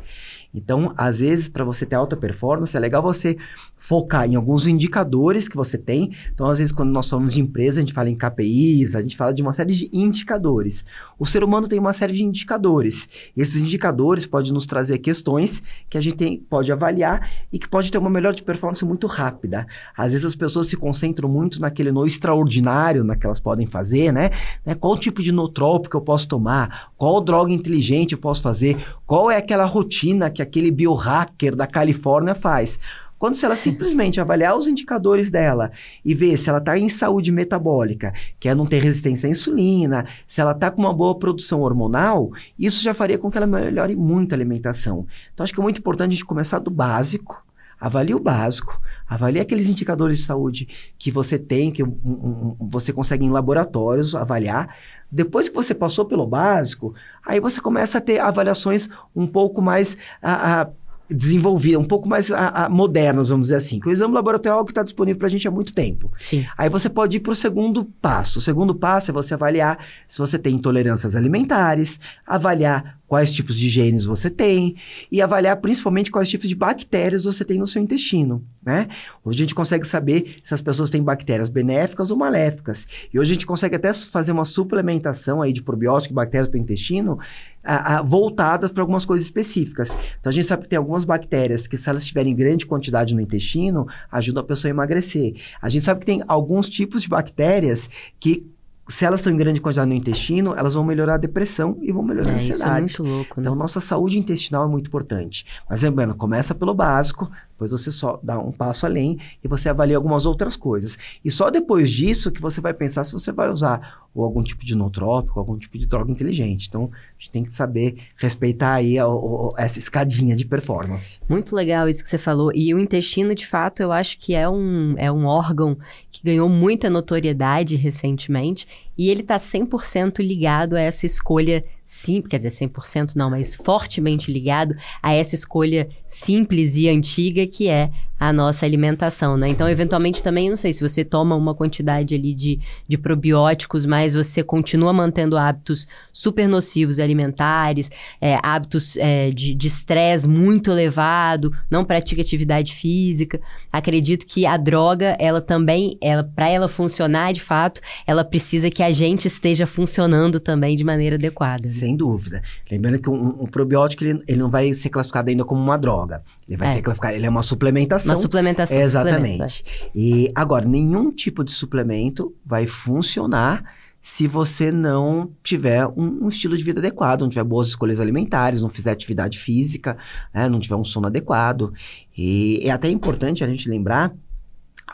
Então, às vezes, para você ter alta performance, é legal você focar em alguns indicadores que você tem. Então, às vezes, quando nós falamos de empresa, a gente fala em KPIs, a gente fala de uma série de indicadores. O ser humano tem uma série de indicadores. E esses indicadores podem nos trazer questões que a gente tem, pode avaliar e que pode ter uma melhor de performance muito rápida. Às vezes, as pessoas se concentram muito naquele no extraordinário, na que elas podem fazer, né? né? Qual tipo de nootrópico eu posso tomar? Qual droga inteligente eu posso fazer? Qual é aquela rotina que aquele biohacker da Califórnia faz? Quando se ela simplesmente avaliar os indicadores dela e ver se ela está em saúde metabólica, que é não ter resistência à insulina, se ela está com uma boa produção hormonal, isso já faria com que ela melhore muito a alimentação. Então, acho que é muito importante a gente começar do básico, avalie o básico, avalie aqueles indicadores de saúde que você tem, que um, um, você consegue em laboratórios avaliar. Depois que você passou pelo básico, aí você começa a ter avaliações um pouco mais... A, a, desenvolvida, um pouco mais a, a, modernas, vamos dizer assim. Que o exame laboratorial que está disponível para a gente há muito tempo. Sim. Aí você pode ir para o segundo passo. O segundo passo é você avaliar se você tem intolerâncias alimentares, avaliar quais tipos de genes você tem e avaliar principalmente quais tipos de bactérias você tem no seu intestino, né? Hoje a gente consegue saber se as pessoas têm bactérias benéficas ou maléficas. E hoje a gente consegue até fazer uma suplementação aí de probióticos e bactérias para o intestino a, a, voltadas para algumas coisas específicas. Então a gente sabe que tem algumas bactérias que, se elas estiverem em grande quantidade no intestino, ajudam a pessoa a emagrecer. A gente sabe que tem alguns tipos de bactérias que se elas estão em grande quantidade no intestino, elas vão melhorar a depressão e vão melhorar é, a ansiedade. Isso é muito louco, né? Então, nossa saúde intestinal é muito importante. Mas lembrando, começa pelo básico, depois você só dá um passo além e você avalia algumas outras coisas. E só depois disso que você vai pensar se você vai usar ou algum tipo de nootrópico, algum tipo de droga inteligente. Então, a gente tem que saber respeitar aí a, a, essa escadinha de performance. Muito legal isso que você falou. E o intestino, de fato, eu acho que é um, é um órgão que ganhou muita notoriedade recentemente e ele está 100% ligado a essa escolha simples, quer dizer, 100% não, mas fortemente ligado a essa escolha simples e antiga que é a nossa alimentação, né? Então, eventualmente também, não sei, se você toma uma quantidade ali de, de probióticos, mas você continua mantendo hábitos super nocivos alimentares, é, hábitos é, de estresse muito elevado, não pratica atividade física, acredito que a droga, ela também, ela, para ela funcionar de fato, ela precisa que a gente esteja funcionando também de maneira adequada. Sem dúvida. Lembrando que um, um probiótico, ele, ele não vai ser classificado ainda como uma droga. Ele vai é. ser classificado, ele é uma suplementação. Uma suplementação. Exatamente. E agora, nenhum tipo de suplemento vai funcionar se você não tiver um, um, estilo de vida adequado, não tiver boas escolhas alimentares, não fizer atividade física, né, não tiver um sono adequado. E é até importante a gente lembrar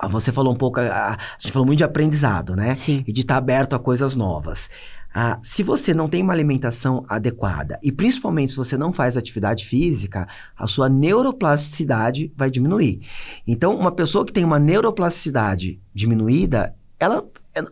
você falou um pouco, a, a gente falou muito de aprendizado, né? Sim. E de estar aberto a coisas novas. Ah, se você não tem uma alimentação adequada e principalmente se você não faz atividade física, a sua neuroplasticidade vai diminuir. Então, uma pessoa que tem uma neuroplasticidade diminuída, ela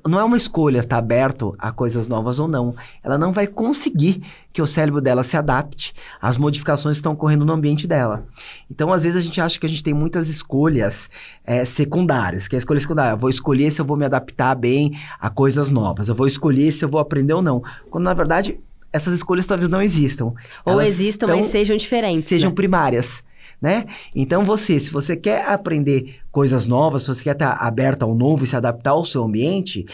não é uma escolha estar aberto a coisas novas ou não. Ela não vai conseguir que o cérebro dela se adapte às modificações que estão ocorrendo no ambiente dela. Então, às vezes, a gente acha que a gente tem muitas escolhas é, secundárias, que é a escolha secundária. Eu vou escolher se eu vou me adaptar bem a coisas novas. Eu vou escolher se eu vou aprender ou não. Quando, na verdade, essas escolhas talvez não existam. Ou Elas existam, mas sejam diferentes. Sejam né? primárias né? Então você, se você quer aprender coisas novas, se você quer estar aberto ao novo e se adaptar ao seu ambiente,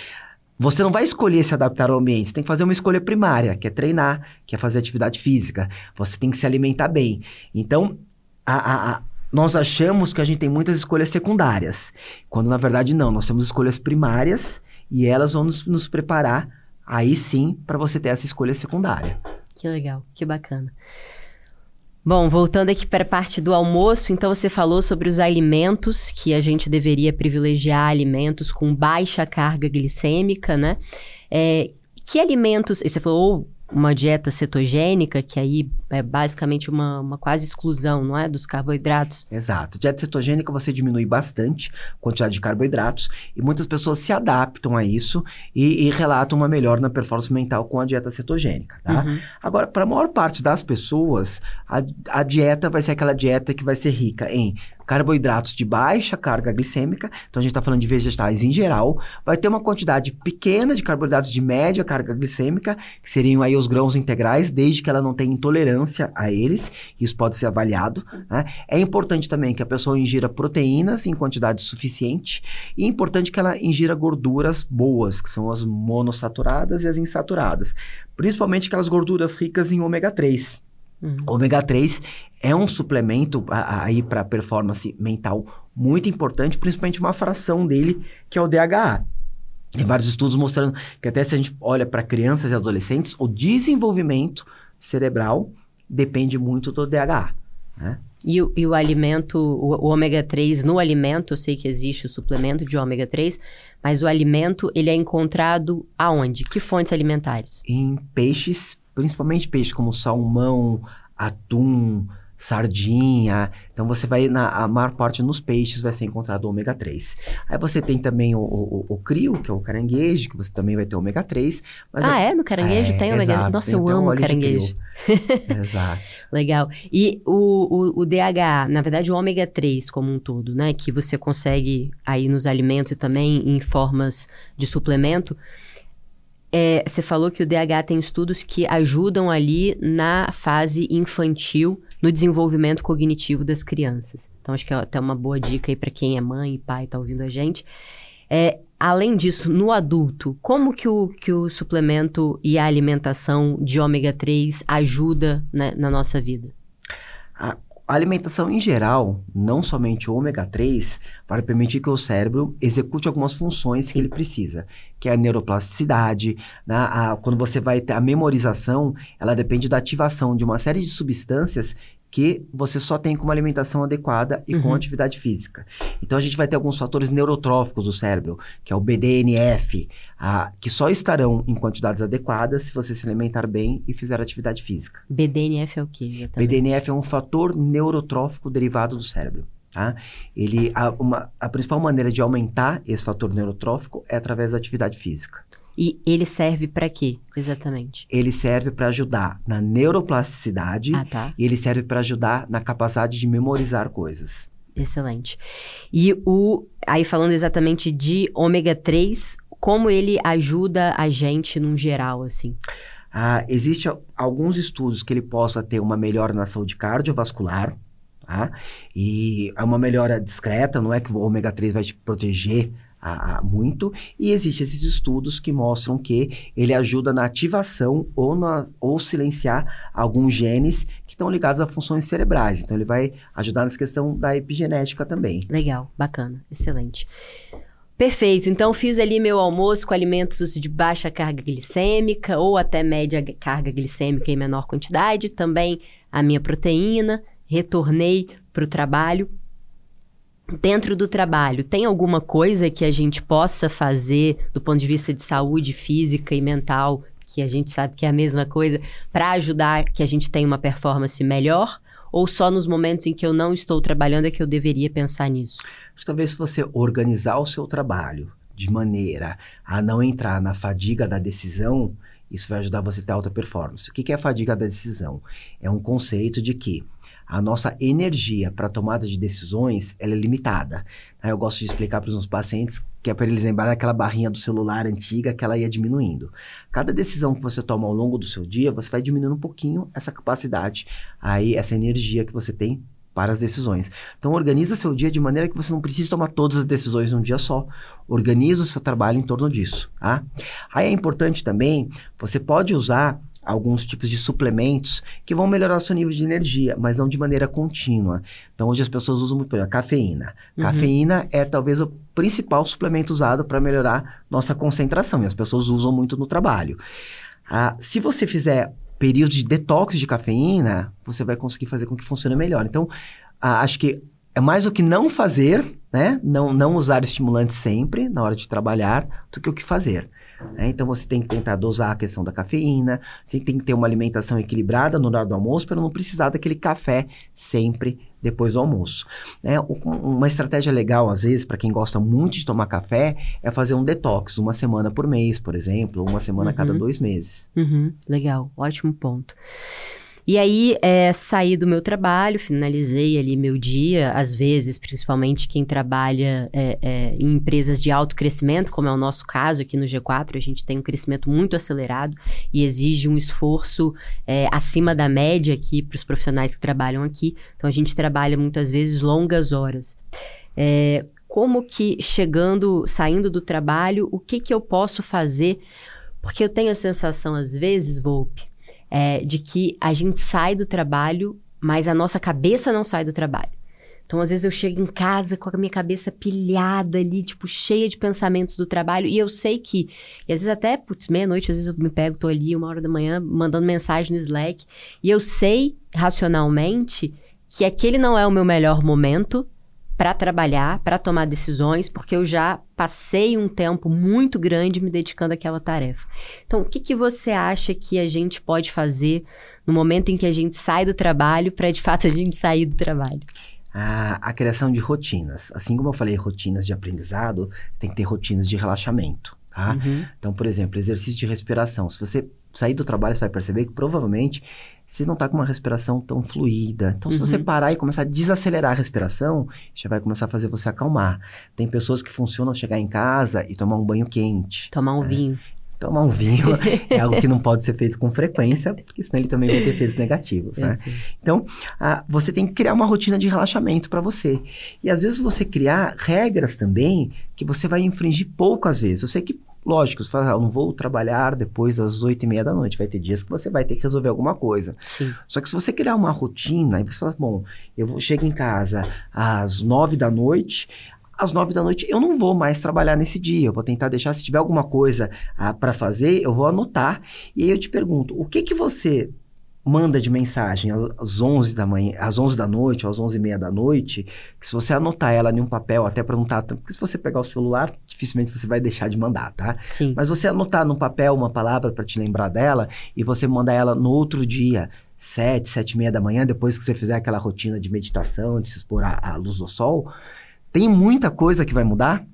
você não vai escolher se adaptar ao ambiente, você tem que fazer uma escolha primária, que é treinar, que é fazer atividade física. Você tem que se alimentar bem. Então, a, a, a, nós achamos que a gente tem muitas escolhas secundárias, quando na verdade não, nós temos escolhas primárias e elas vão nos, nos preparar aí sim para você ter essa escolha secundária. Que legal, que bacana. Bom, voltando aqui para a parte do almoço, então você falou sobre os alimentos, que a gente deveria privilegiar alimentos com baixa carga glicêmica, né? É, que alimentos, você falou uma dieta cetogênica, que aí é basicamente uma, uma quase exclusão, não é? Dos carboidratos. Exato. Dieta cetogênica você diminui bastante a quantidade de carboidratos e muitas pessoas se adaptam a isso e, e relatam uma melhora na performance mental com a dieta cetogênica, tá? Uhum. Agora, para a maior parte das pessoas, a, a dieta vai ser aquela dieta que vai ser rica em carboidratos de baixa carga glicêmica, então a gente está falando de vegetais em geral, vai ter uma quantidade pequena de carboidratos de média carga glicêmica, que seriam aí os grãos integrais, desde que ela não tenha intolerância a eles, isso pode ser avaliado. Né? É importante também que a pessoa ingira proteínas em quantidade suficiente, e é importante que ela ingira gorduras boas, que são as monossaturadas e as insaturadas, principalmente aquelas gorduras ricas em ômega 3. Uhum. Ômega 3 é um suplemento aí para performance mental muito importante, principalmente uma fração dele que é o DHA. Tem vários estudos mostrando que até se a gente olha para crianças e adolescentes, o desenvolvimento cerebral depende muito do DHA. Né? E, o, e o alimento, o, o, ômega 3 no alimento, eu sei que existe o suplemento de ômega 3, mas o alimento ele é encontrado aonde? Que fontes alimentares? Em peixes principalmente peixes como salmão, atum, sardinha. Então você vai, na a maior parte nos peixes vai ser encontrado ômega 3. Aí você tem também o, o, o, crio, que é o caranguejo, que você também vai ter ômega 3. ah, é? é? No caranguejo é, tem ômega 3? Nossa, eu amo caranguejo. exato. Legal. E o, o, o DHA, na verdade, o ômega 3 como um todo, né? Que você consegue aí nos alimentos e também em formas de suplemento. É, você falou que o DH tem estudos que ajudam ali na fase infantil, no desenvolvimento cognitivo das crianças. Então, acho que é até uma boa dica aí para quem é mãe e pai está ouvindo a gente. É, além disso, no adulto, como que o, que o suplemento e a alimentação de ômega 3 ajuda né, na nossa vida? A a alimentação em geral, não somente o ômega 3, vai permitir que o cérebro execute algumas funções Sim. que ele precisa, que é a neuroplasticidade, né? a, quando você vai ter a memorização, ela depende da ativação de uma série de substâncias que você só tem com uma alimentação adequada e uhum. com atividade física. Então a gente vai ter alguns fatores neurotróficos do cérebro, que é o BDNF, a, que só estarão em quantidades adequadas se você se alimentar bem e fizer atividade física. BDNF é o quê? BDNF é um fator neurotrófico derivado do cérebro. Tá? Ele, a, uma, a principal maneira de aumentar esse fator neurotrófico é através da atividade física. E ele serve para quê, exatamente? Ele serve para ajudar na neuroplasticidade ah, tá. e ele serve para ajudar na capacidade de memorizar coisas. Excelente. E o aí falando exatamente de ômega 3, como ele ajuda a gente num geral assim? Ah, Existem alguns estudos que ele possa ter uma melhora na saúde cardiovascular, tá? E é uma melhora discreta, não é que o ômega 3 vai te proteger a, a muito, e existem esses estudos que mostram que ele ajuda na ativação ou, na, ou silenciar alguns genes que estão ligados a funções cerebrais. Então, ele vai ajudar nessa questão da epigenética também. Legal, bacana, excelente. Perfeito. Então, fiz ali meu almoço com alimentos de baixa carga glicêmica ou até média carga glicêmica em menor quantidade. Também a minha proteína. Retornei para o trabalho dentro do trabalho, tem alguma coisa que a gente possa fazer do ponto de vista de saúde física e mental, que a gente sabe que é a mesma coisa, para ajudar que a gente tenha uma performance melhor? Ou só nos momentos em que eu não estou trabalhando é que eu deveria pensar nisso? Talvez se você organizar o seu trabalho de maneira a não entrar na fadiga da decisão, isso vai ajudar você a ter alta performance. O que é a fadiga da decisão? É um conceito de que a nossa energia para tomada de decisões ela é limitada. Eu gosto de explicar para os meus pacientes que é para eles lembrarem aquela barrinha do celular antiga que ela ia diminuindo. Cada decisão que você toma ao longo do seu dia, você vai diminuindo um pouquinho essa capacidade, aí essa energia que você tem para as decisões. Então organiza seu dia de maneira que você não precise tomar todas as decisões num dia só. Organiza o seu trabalho em torno disso, tá? Aí é importante também, você pode usar alguns tipos de suplementos que vão melhorar o seu nível de energia, mas não de maneira contínua. Então, hoje as pessoas usam muito, por exemplo, a cafeína. Uhum. Cafeína é talvez o principal suplemento usado para melhorar nossa concentração, e as pessoas usam muito no trabalho. Ah, se você fizer períodos de detox de cafeína, você vai conseguir fazer com que funcione melhor. Então, ah, acho que é mais o que não fazer, né? Não, não usar estimulantes sempre na hora de trabalhar, do que o que fazer. Né? Então você tem que tentar dosar a questão da cafeína, você tem que ter uma alimentação equilibrada no horário do almoço para não precisar daquele café sempre depois do almoço. Né? Uma estratégia legal, às vezes, para quem gosta muito de tomar café, é fazer um detox, uma semana por mês, por exemplo, ou uma semana uhum. a cada uhum. dois meses. Uhum. Legal, ótimo ponto. E aí, é, saí do meu trabalho, finalizei ali meu dia, às vezes, principalmente quem trabalha é, é, em empresas de alto crescimento, como é o nosso caso aqui no G4, a gente tem um crescimento muito acelerado e exige um esforço é, acima da média aqui para os profissionais que trabalham aqui. Então, a gente trabalha muitas vezes longas horas. É, como que chegando, saindo do trabalho, o que que eu posso fazer? Porque eu tenho a sensação, às vezes, Volpe, é, de que a gente sai do trabalho, mas a nossa cabeça não sai do trabalho. Então, às vezes, eu chego em casa com a minha cabeça pilhada ali, tipo, cheia de pensamentos do trabalho. E eu sei que, e às vezes até, putz, meia-noite, às vezes eu me pego, tô ali, uma hora da manhã, mandando mensagem no Slack. E eu sei, racionalmente, que aquele não é o meu melhor momento para trabalhar, para tomar decisões, porque eu já passei um tempo muito grande me dedicando àquela tarefa. Então, o que, que você acha que a gente pode fazer no momento em que a gente sai do trabalho para de fato a gente sair do trabalho? A, a, criação de rotinas. Assim como eu falei, rotinas de aprendizado, tem que ter rotinas de relaxamento. Tá? Uhum. Então, por exemplo, exercício de respiração. Se você sair do trabalho, você vai perceber que provavelmente você não está com uma respiração tão fluida. Então, se você uhum. parar e começar a desacelerar a respiração, já vai começar a fazer você acalmar. Tem pessoas que funcionam chegar em casa e tomar um banho quente. Tomar um né? vinho. Tomar um vinho é algo que não pode ser feito com frequência, porque senão ele também vai ter efeitos negativos, né? Então, a, você tem que criar uma rotina de relaxamento para você. E às vezes você criar regras também que você vai infringir poucas vezes. Eu sei que Lógico, você fala, ah, eu não vou trabalhar depois das oito e meia da noite. Vai ter dias que você vai ter que resolver alguma coisa. Sim. Só que se você criar uma rotina, e você fala, bom, eu vou, chego em casa às nove da noite, às nove da noite eu não vou mais trabalhar nesse dia. Eu vou tentar deixar, se tiver alguma coisa ah, para fazer, eu vou anotar. E aí eu te pergunto, o que que você manda de mensagem às 11 da manhã, às 11 da noite, às 11 e meia da noite, que se você anotar ela em um papel, até para não estar, tá, porque se você pegar o celular, dificilmente você vai deixar de mandar, tá? Sim. Mas você anotar no papel uma palavra para te lembrar dela e você mandar ela no outro dia, sete, sete e meia da manhã, depois que você fizer aquela rotina de meditação, de se expor à, à luz do sol, tem muita coisa que vai mudar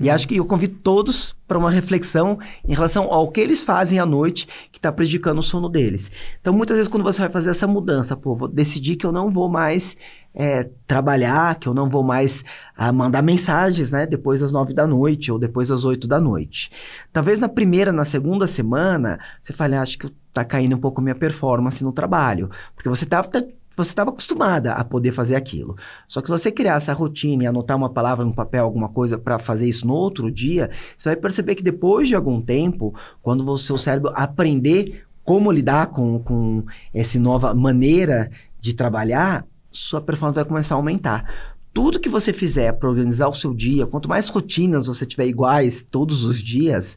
e acho que eu convido todos para uma reflexão em relação ao que eles fazem à noite que está prejudicando o sono deles. Então, muitas vezes, quando você vai fazer essa mudança, pô, vou decidir que eu não vou mais é, trabalhar, que eu não vou mais ah, mandar mensagens, né, depois das nove da noite ou depois das oito da noite. Talvez na primeira, na segunda semana, você fale, ah, acho que está caindo um pouco minha performance no trabalho, porque você estava tá, você estava acostumada a poder fazer aquilo. Só que se você criar essa rotina e anotar uma palavra no papel, alguma coisa para fazer isso no outro dia, você vai perceber que depois de algum tempo, quando o seu cérebro aprender como lidar com, com essa nova maneira de trabalhar, sua performance vai começar a aumentar. Tudo que você fizer para organizar o seu dia, quanto mais rotinas você tiver iguais todos os dias,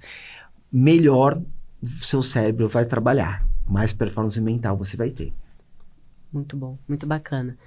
melhor seu cérebro vai trabalhar, mais performance mental você vai ter. Muito bom, muito bacana.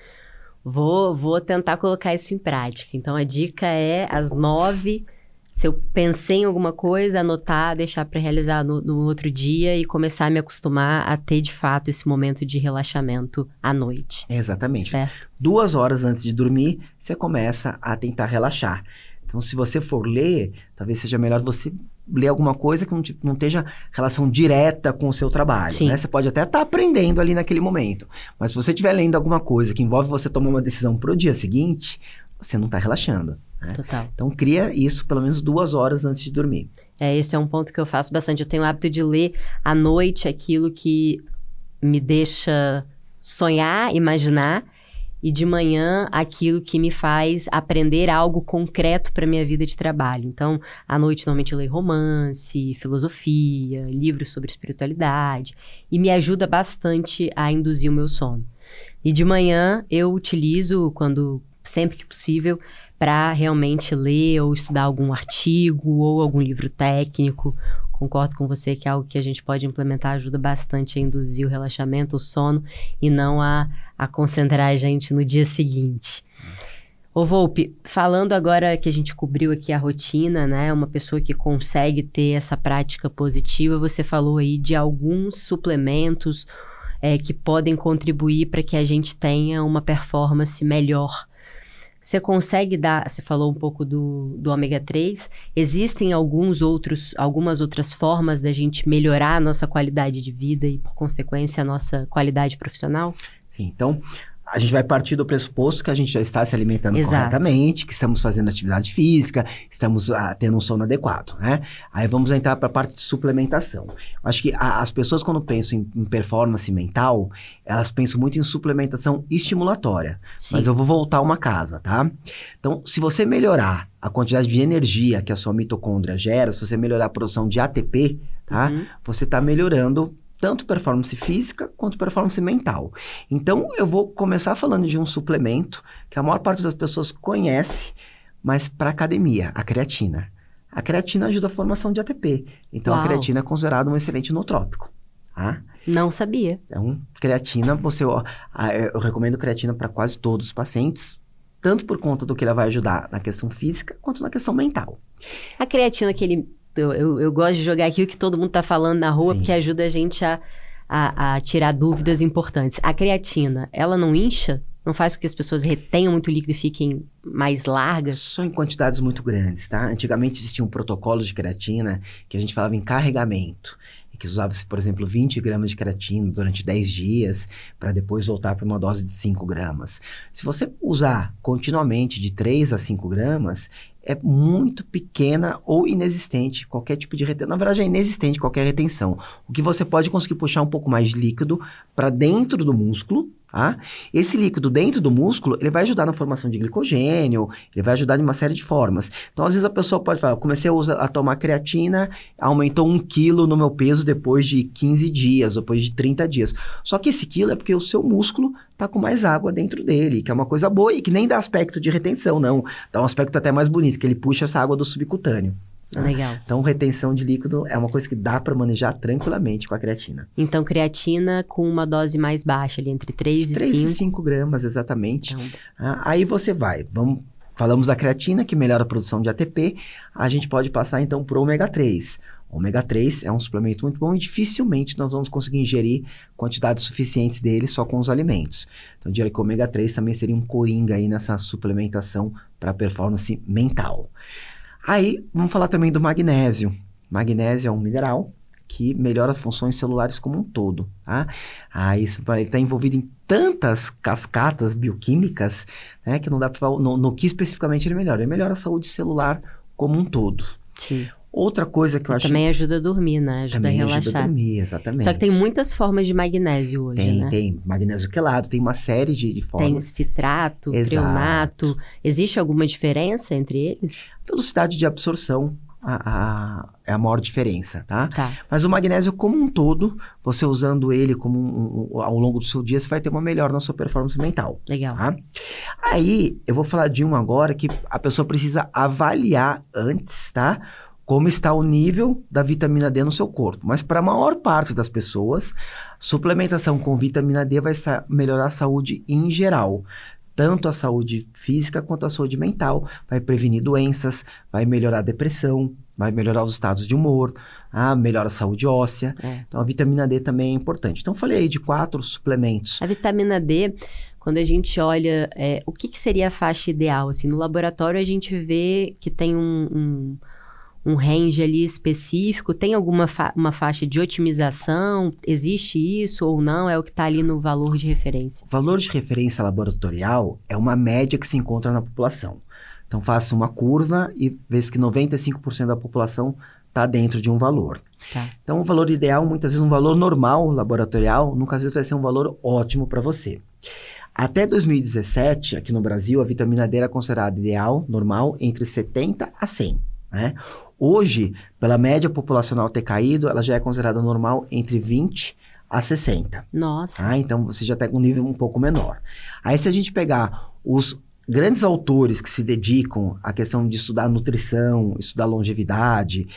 Vou, vou tentar colocar isso em prática. Então, a dica é às nove, se eu pensei em alguma coisa, anotar, deixar para realizar no, no, outro dia e começar a me acostumar a ter, de fato, esse momento de relaxamento à noite. Exatamente. Certo? Duas horas antes de dormir, você começa a tentar relaxar. Então, se você for ler, talvez seja melhor você ler alguma coisa que não, te, não esteja relação direta com o seu trabalho. Né? Você pode até estar tá aprendendo ali naquele momento. Mas se você estiver lendo alguma coisa que envolve você tomar uma decisão para o dia seguinte, você não está relaxando. Né? Total. Então, cria isso pelo menos duas horas antes de dormir. É, esse é um ponto que eu faço bastante. Eu tenho o hábito de ler à noite aquilo que me deixa sonhar, imaginar e de manhã aquilo que me faz aprender algo concreto para minha vida de trabalho. Então, à noite normalmente eu leio romance, filosofia, livros sobre espiritualidade e me ajuda bastante a induzir o meu sono. E de manhã eu utilizo quando sempre que possível para realmente ler ou estudar algum artigo ou algum livro técnico concordo com você que é algo que a gente pode implementar ajuda bastante a induzir o relaxamento, o sono e não a, a concentrar a gente no dia seguinte. Ô Volpe, falando agora que a gente cobriu aqui a rotina, né? Uma pessoa que consegue ter essa prática positiva, você falou aí de alguns suplementos é, que podem contribuir para que a gente tenha uma performance melhor Você consegue dar, você falou um pouco do, do ômega 3, existem alguns outros, algumas outras formas da gente melhorar a nossa qualidade de vida e, por consequência, a nossa qualidade profissional? Sim, então a gente vai partir do pressuposto que a gente já está se alimentando Exato. corretamente, que estamos fazendo atividade física, estamos ah, tendo um sono adequado, né? Aí vamos entrar para a parte de suplementação. Acho que a, as pessoas quando pensam em, em, performance mental, elas pensam muito em suplementação estimulatória. Sim. Mas eu vou voltar uma casa, tá? Então, se você melhorar a quantidade de energia que a sua mitocôndria gera, se você melhorar a produção de ATP, tá? Uhum. Você está melhorando tanto performance física quanto performance mental. Então, eu vou começar falando de um suplemento que a maior parte das pessoas conhece, mas para academia, a creatina. A creatina ajuda a formação de ATP. Então, Uau. a creatina é considerada um excelente nutrópico. Tá? Não sabia. Então, creatina, você, ó, eu recomendo creatina para quase todos os pacientes, tanto por conta do que ela vai ajudar na questão física quanto na questão mental. A creatina que ele eu, eu, eu, gosto de jogar aqui o que todo mundo está falando na rua, Sim. porque ajuda a gente a, a, a, tirar dúvidas importantes. A creatina, ela não incha? Não faz com que as pessoas retenham muito líquido e fiquem mais largas? Só em quantidades muito grandes, tá? Antigamente existia um protocolo de creatina que a gente falava em carregamento que usava-se, por exemplo, 20 gramas de creatina durante 10 dias, para depois voltar para uma dose de 5 gramas. Se você usar continuamente de 3 a 5 gramas, é muito pequena ou inexistente qualquer tipo de retenção. Na verdade, é inexistente qualquer retenção. O que você pode conseguir puxar um pouco mais de líquido para dentro do músculo, Tá? Esse líquido dentro do músculo, ele vai ajudar na formação de glicogênio, ele vai ajudar de uma série de formas. Então, às vezes a pessoa pode falar, comecei a, usar, a tomar creatina, aumentou um quilo no meu peso depois de 15 dias, depois de 30 dias. Só que esse quilo é porque o seu músculo está com mais água dentro dele, que é uma coisa boa e que nem dá aspecto de retenção, não. Dá um aspecto até mais bonito, que ele puxa essa água do subcutâneo. Né? Legal. Então, retenção de líquido é uma coisa que dá para manejar tranquilamente com a creatina. Então, creatina com uma dose mais baixa, ali entre 3 e 3 5. 3 e 5 gramas, exatamente. Então... Ah, aí você vai, vamos... Falamos da creatina, que melhora a produção de ATP. A gente pode passar, então, para o ômega 3. ômega 3 é um suplemento muito bom e dificilmente nós vamos conseguir ingerir quantidades suficientes dele só com os alimentos. Então, eu diria que o ômega 3 também seria um coringa aí nessa suplementação para performance mental. Aí, vamos falar também do magnésio. Magnésio é um mineral que melhora funções celulares como um todo, tá? Aí ele está envolvido em tantas cascatas bioquímicas, né, que não dá para no, no, que especificamente ele melhora. Ele melhora a saúde celular como um todo. Sim. Outra coisa que eu acho. Também ajuda a dormir, né? Ajuda também a relaxar. Ajuda a dormir, exatamente. Só que tem muitas formas de magnésio hoje. Tem, né? tem. Magnésio quelado, tem uma série de, de formas. Tem citrato, treonato. Existe alguma diferença entre eles? Velocidade de absorção a, a, é a maior diferença, tá? tá? Mas o magnésio como um todo, você usando ele como um, um, ao longo do seu dia, você vai ter uma melhora na sua performance mental. Legal. Tá? Aí, eu vou falar de um agora que a pessoa precisa avaliar antes, tá? Como está o nível da vitamina D no seu corpo. Mas para a maior parte das pessoas, suplementação com vitamina D vai melhorar a saúde em geral. Tanto a saúde física quanto a saúde mental. Vai prevenir doenças, vai melhorar a depressão, vai melhorar os estados de humor, ah, melhora a saúde óssea. É. Então a vitamina D também é importante. Então falei aí de quatro suplementos. A vitamina D, quando a gente olha, é, o que, que, seria a faixa ideal? Assim, no laboratório a gente vê que tem um, um um range ali específico? Tem alguma fa uma faixa de otimização? Existe isso ou não? É o que está ali no valor de referência? O valor de referência laboratorial é uma média que se encontra na população. Então, faça uma curva e veja que 95% da população está dentro de um valor. Tá. Então, o valor ideal, muitas vezes um valor normal laboratorial, nunca às vezes vai ser um valor ótimo para você. Até 2017, aqui no Brasil, a vitamina D era considerada ideal, normal, entre 70 a 100. Né? Hoje, pela média populacional ter caído, ela já é considerada normal entre 20 a 60. Nossa. Ah, então você já tem um nível um pouco menor. Aí se a gente pegar os grandes autores que se dedicam à questão de estudar nutrição, estudar longevidade,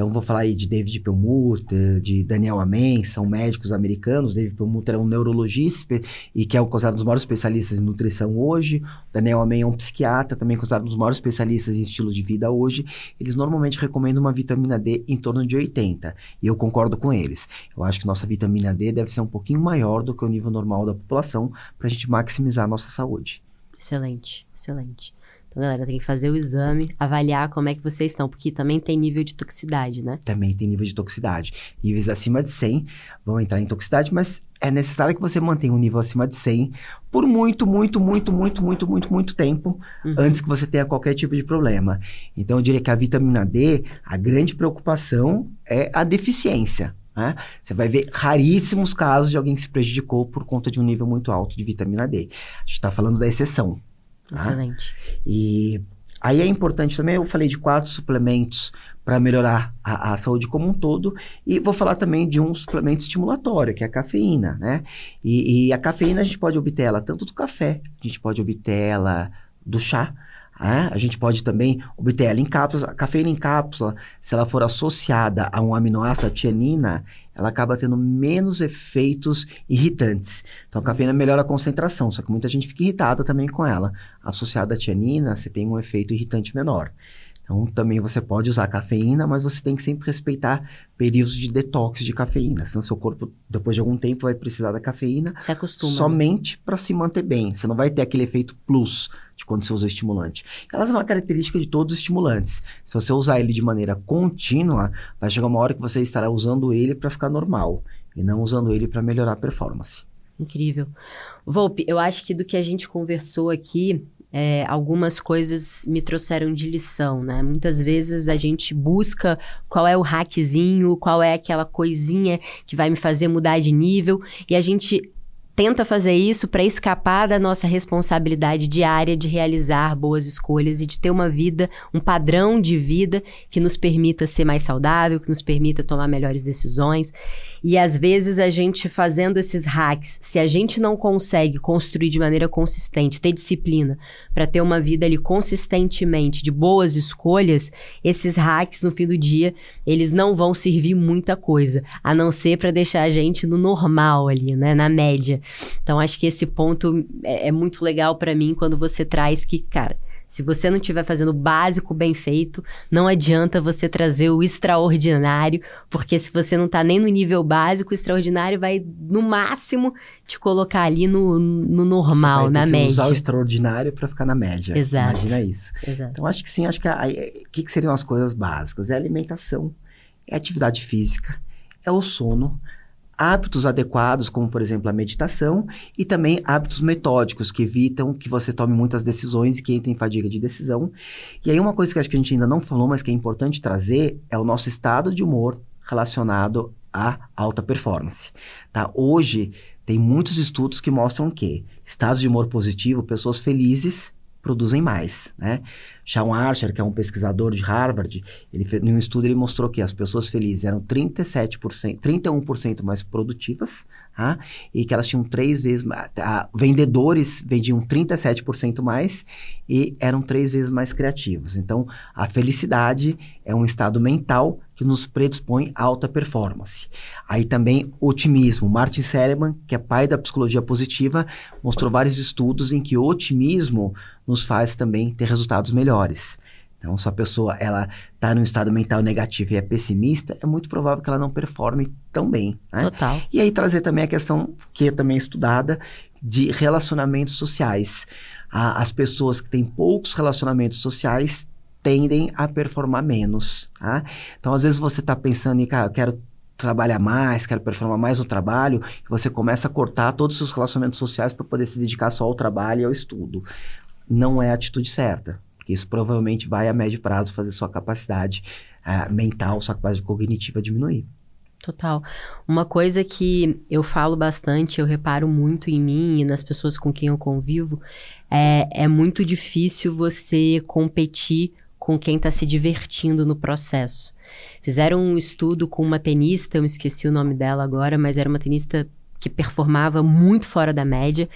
então, vou falar aí de David Perlmutter, de Daniel Amen, são médicos americanos. David Perlmutter é um neurologista e que é considerado um dos maiores especialistas em nutrição hoje. Daniel Amen é um psiquiatra, também considerado um dos maiores especialistas em estilo de vida hoje. Eles normalmente recomendam uma vitamina D em torno de 80, e eu concordo com eles. Eu acho que nossa vitamina D deve ser um pouquinho maior do que o nível normal da população para a gente maximizar a nossa saúde. Excelente, excelente. Então, galera, tem que fazer o exame, avaliar como é que vocês estão, porque também tem nível de toxicidade, né? Também tem nível de toxicidade. Níveis acima de 100 vão entrar em toxicidade, mas é necessário que você mantenha um nível acima de 100 por muito, muito, muito, muito, muito, muito, muito tempo uhum. antes que você tenha qualquer tipo de problema. Então, eu diria que a vitamina D, a grande preocupação é a deficiência. Né? Você vai ver raríssimos casos de alguém que se prejudicou por conta de um nível muito alto de vitamina D. A gente está falando da exceção. Tá? Excelente. E aí é importante também, eu falei de quatro suplementos para melhorar a, a, saúde como um todo. E vou falar também de um suplemento estimulatório, que é a cafeína, né? E, e, a cafeína a gente pode obter ela tanto do café, a gente pode obter ela do chá, né? a gente pode também obter ela em cápsulas. A cafeína em cápsula, se ela for associada a um aminoácido, tianina, ela acaba tendo menos efeitos irritantes. Então, a cafeína melhora a concentração, só que muita gente fica irritada também com ela. Associada à tianina, você tem um efeito irritante menor. Então, também você pode usar cafeína, mas você tem que sempre respeitar períodos de detox de cafeína. Senão, seu corpo, depois de algum tempo, vai precisar da cafeína se acostuma, somente né? para se manter bem. Você não vai ter aquele efeito plus de quando você usa o estimulante. Elas é uma característica de todos os estimulantes. Se você usar ele de maneira contínua, vai chegar uma hora que você estará usando ele para ficar normal e não usando ele para melhorar a performance. Incrível. Volpe, eu acho que do que a gente conversou aqui, é, algumas coisas me trouxeram de lição, né? Muitas vezes a gente busca qual é o hackzinho, qual é aquela coisinha que vai me fazer mudar de nível, e a gente tenta fazer isso para escapar da nossa responsabilidade diária de realizar boas escolhas e de ter uma vida, um padrão de vida que nos permita ser mais saudável, que nos permita tomar melhores decisões. E às vezes a gente fazendo esses hacks, se a gente não consegue construir de maneira consistente, ter disciplina para ter uma vida ali consistentemente de boas escolhas, esses hacks no fim do dia, eles não vão servir muita coisa, a não ser para deixar a gente no normal ali, né, na média. Então acho que esse ponto é, é muito legal para mim quando você traz que, cara, se você não estiver fazendo o básico bem feito, não adianta você trazer o extraordinário, porque se você não está nem no nível básico, o extraordinário vai, no máximo, te colocar ali no, no normal, na média. usar o extraordinário para ficar na média. Exato. Imagina isso. Exato. Então, acho que sim, acho que o que, que seriam as coisas básicas? É a alimentação, é a atividade física, é o sono, hábitos adequados, como por exemplo a meditação, e também hábitos metódicos que evitam que você tome muitas decisões e que entre em fadiga de decisão. E aí uma coisa que acho que a gente ainda não falou, mas que é importante trazer, é o nosso estado de humor relacionado à alta performance. Tá? Hoje tem muitos estudos que mostram que estados de humor positivo, pessoas felizes produzem mais, né? Sean Archer, que é um pesquisador de Harvard, ele fez, um estudo ele mostrou que as pessoas felizes eram 37%, 31% mais produtivas, tá? e que elas tinham três vezes mais, vendedores vendiam 37% mais e eram três vezes mais criativos. Então, a felicidade é um estado mental que nos predispõe a alta performance. Aí também otimismo. Martin Seligman, que é pai da psicologia positiva, mostrou vários estudos em que o otimismo nos faz também ter resultados melhores. Então, se a pessoa ela está num estado mental negativo e é pessimista, é muito provável que ela não performe tão bem. Né? Total. E aí trazer também a questão que é também estudada de relacionamentos sociais. as pessoas que têm poucos relacionamentos sociais tendem a performar menos. Tá? Então, às vezes você está pensando em, cara, eu quero trabalhar mais, quero performar mais no trabalho, e você começa a cortar todos os seus relacionamentos sociais para poder se dedicar só ao trabalho e ao estudo. Não é a atitude certa, porque isso provavelmente vai a médio prazo fazer sua capacidade uh, mental, sua capacidade cognitiva diminuir. Total. Uma coisa que eu falo bastante, eu reparo muito em mim e nas pessoas com quem eu convivo, é, é muito difícil você competir com quem está se divertindo no processo. Fizeram um estudo com uma tenista, eu me esqueci o nome dela agora, mas era uma tenista que performava muito fora da média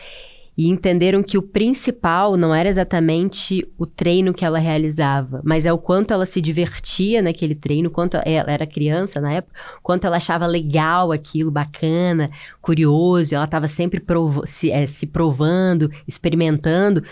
e entenderam que o principal não era exatamente o treino que ela realizava, mas é o quanto ela se divertia naquele treino, quanto ela era criança na época, quanto ela achava legal aquilo, bacana, curioso, ela estava sempre provo se, é, se provando, experimentando.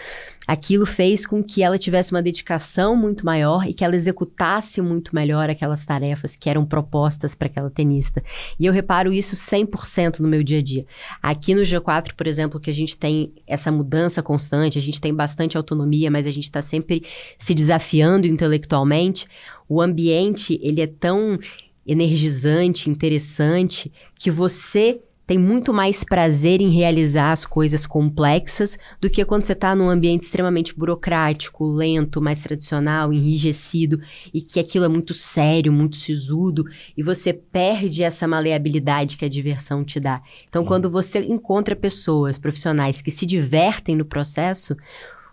Aquilo fez com que ela tivesse uma dedicação muito maior e que ela executasse muito melhor aquelas tarefas que eram propostas para aquela tenista. E eu reparo isso 100% no meu dia a dia. Aqui no G4, por exemplo, que a gente tem essa mudança constante, a gente tem bastante autonomia, mas a gente está sempre se desafiando intelectualmente. O ambiente, ele é tão energizante, interessante, que você tem muito mais prazer em realizar as coisas complexas do que quando você está num ambiente extremamente burocrático, lento, mais tradicional, enrijecido e que aquilo é muito sério, muito sisudo e você perde essa maleabilidade que a diversão te dá. Então, quando você encontra pessoas, profissionais que se divertem no processo,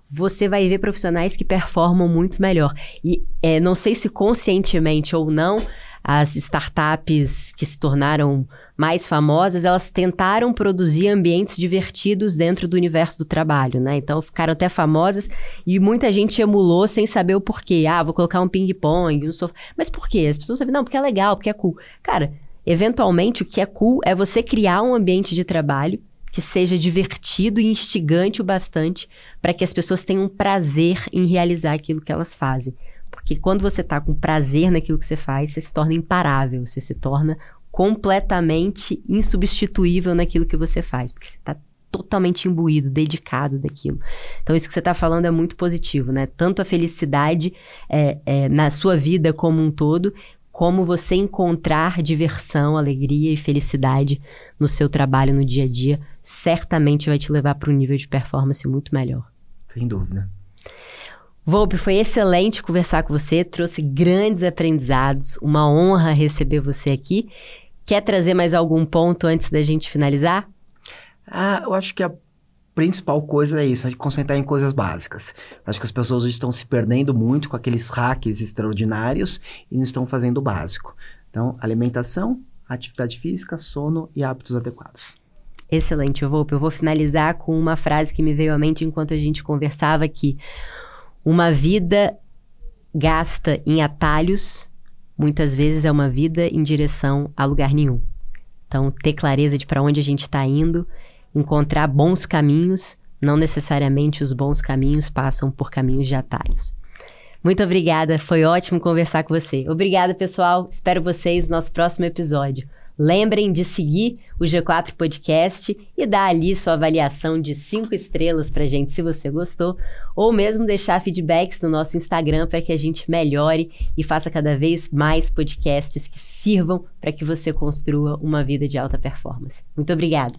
você vai ver profissionais que performam muito melhor. E é, não sei se conscientemente ou não, as startups que se tornaram mais famosas, elas tentaram produzir ambientes divertidos dentro do universo do trabalho, né? Então ficaram até famosas e muita gente emulou sem saber o porquê. Ah, vou colocar um ping-pong, um sofá. Mas por quê? As pessoas sabem, não, porque é legal, porque é cool. Cara, eventualmente o que é cool é você criar um ambiente de trabalho que seja divertido e instigante o bastante para que as pessoas tenham prazer em realizar aquilo que elas fazem. Porque quando você está com prazer naquilo que você faz, você se torna imparável, você se torna completamente insubstituível naquilo que você faz, porque você está totalmente imbuído, dedicado daquilo. Então, isso que você está falando é muito positivo, né? Tanto a felicidade é, é, na sua vida como um todo, como você encontrar diversão, alegria e felicidade no seu trabalho no dia a dia, certamente vai te levar para um nível de performance muito melhor. Sem dúvida. Volpe, foi excelente conversar com você, trouxe grandes aprendizados, uma honra receber você aqui. Quer trazer mais algum ponto antes da gente finalizar? Ah, eu acho que a principal coisa é isso, a gente concentrar em coisas básicas. Acho que as pessoas estão se perdendo muito com aqueles hacks extraordinários e não estão fazendo o básico. Então, alimentação, atividade física, sono e hábitos adequados. Excelente, vou, eu vou finalizar com uma frase que me veio à mente enquanto a gente conversava aqui. Uma vida gasta em atalhos, muitas vezes é uma vida em direção a lugar nenhum. Então, ter clareza de para onde a gente está indo, encontrar bons caminhos, não necessariamente os bons caminhos passam por caminhos de atalhos. Muito obrigada, foi ótimo conversar com você. Obrigada, pessoal. Espero vocês no nosso próximo episódio. Lembrem de seguir o G4 Podcast e dar ali sua avaliação de cinco estrelas para gente se você gostou, ou mesmo deixar feedbacks no nosso Instagram para que a gente melhore e faça cada vez mais podcasts que sirvam para que você construa uma vida de alta performance. Muito obrigada!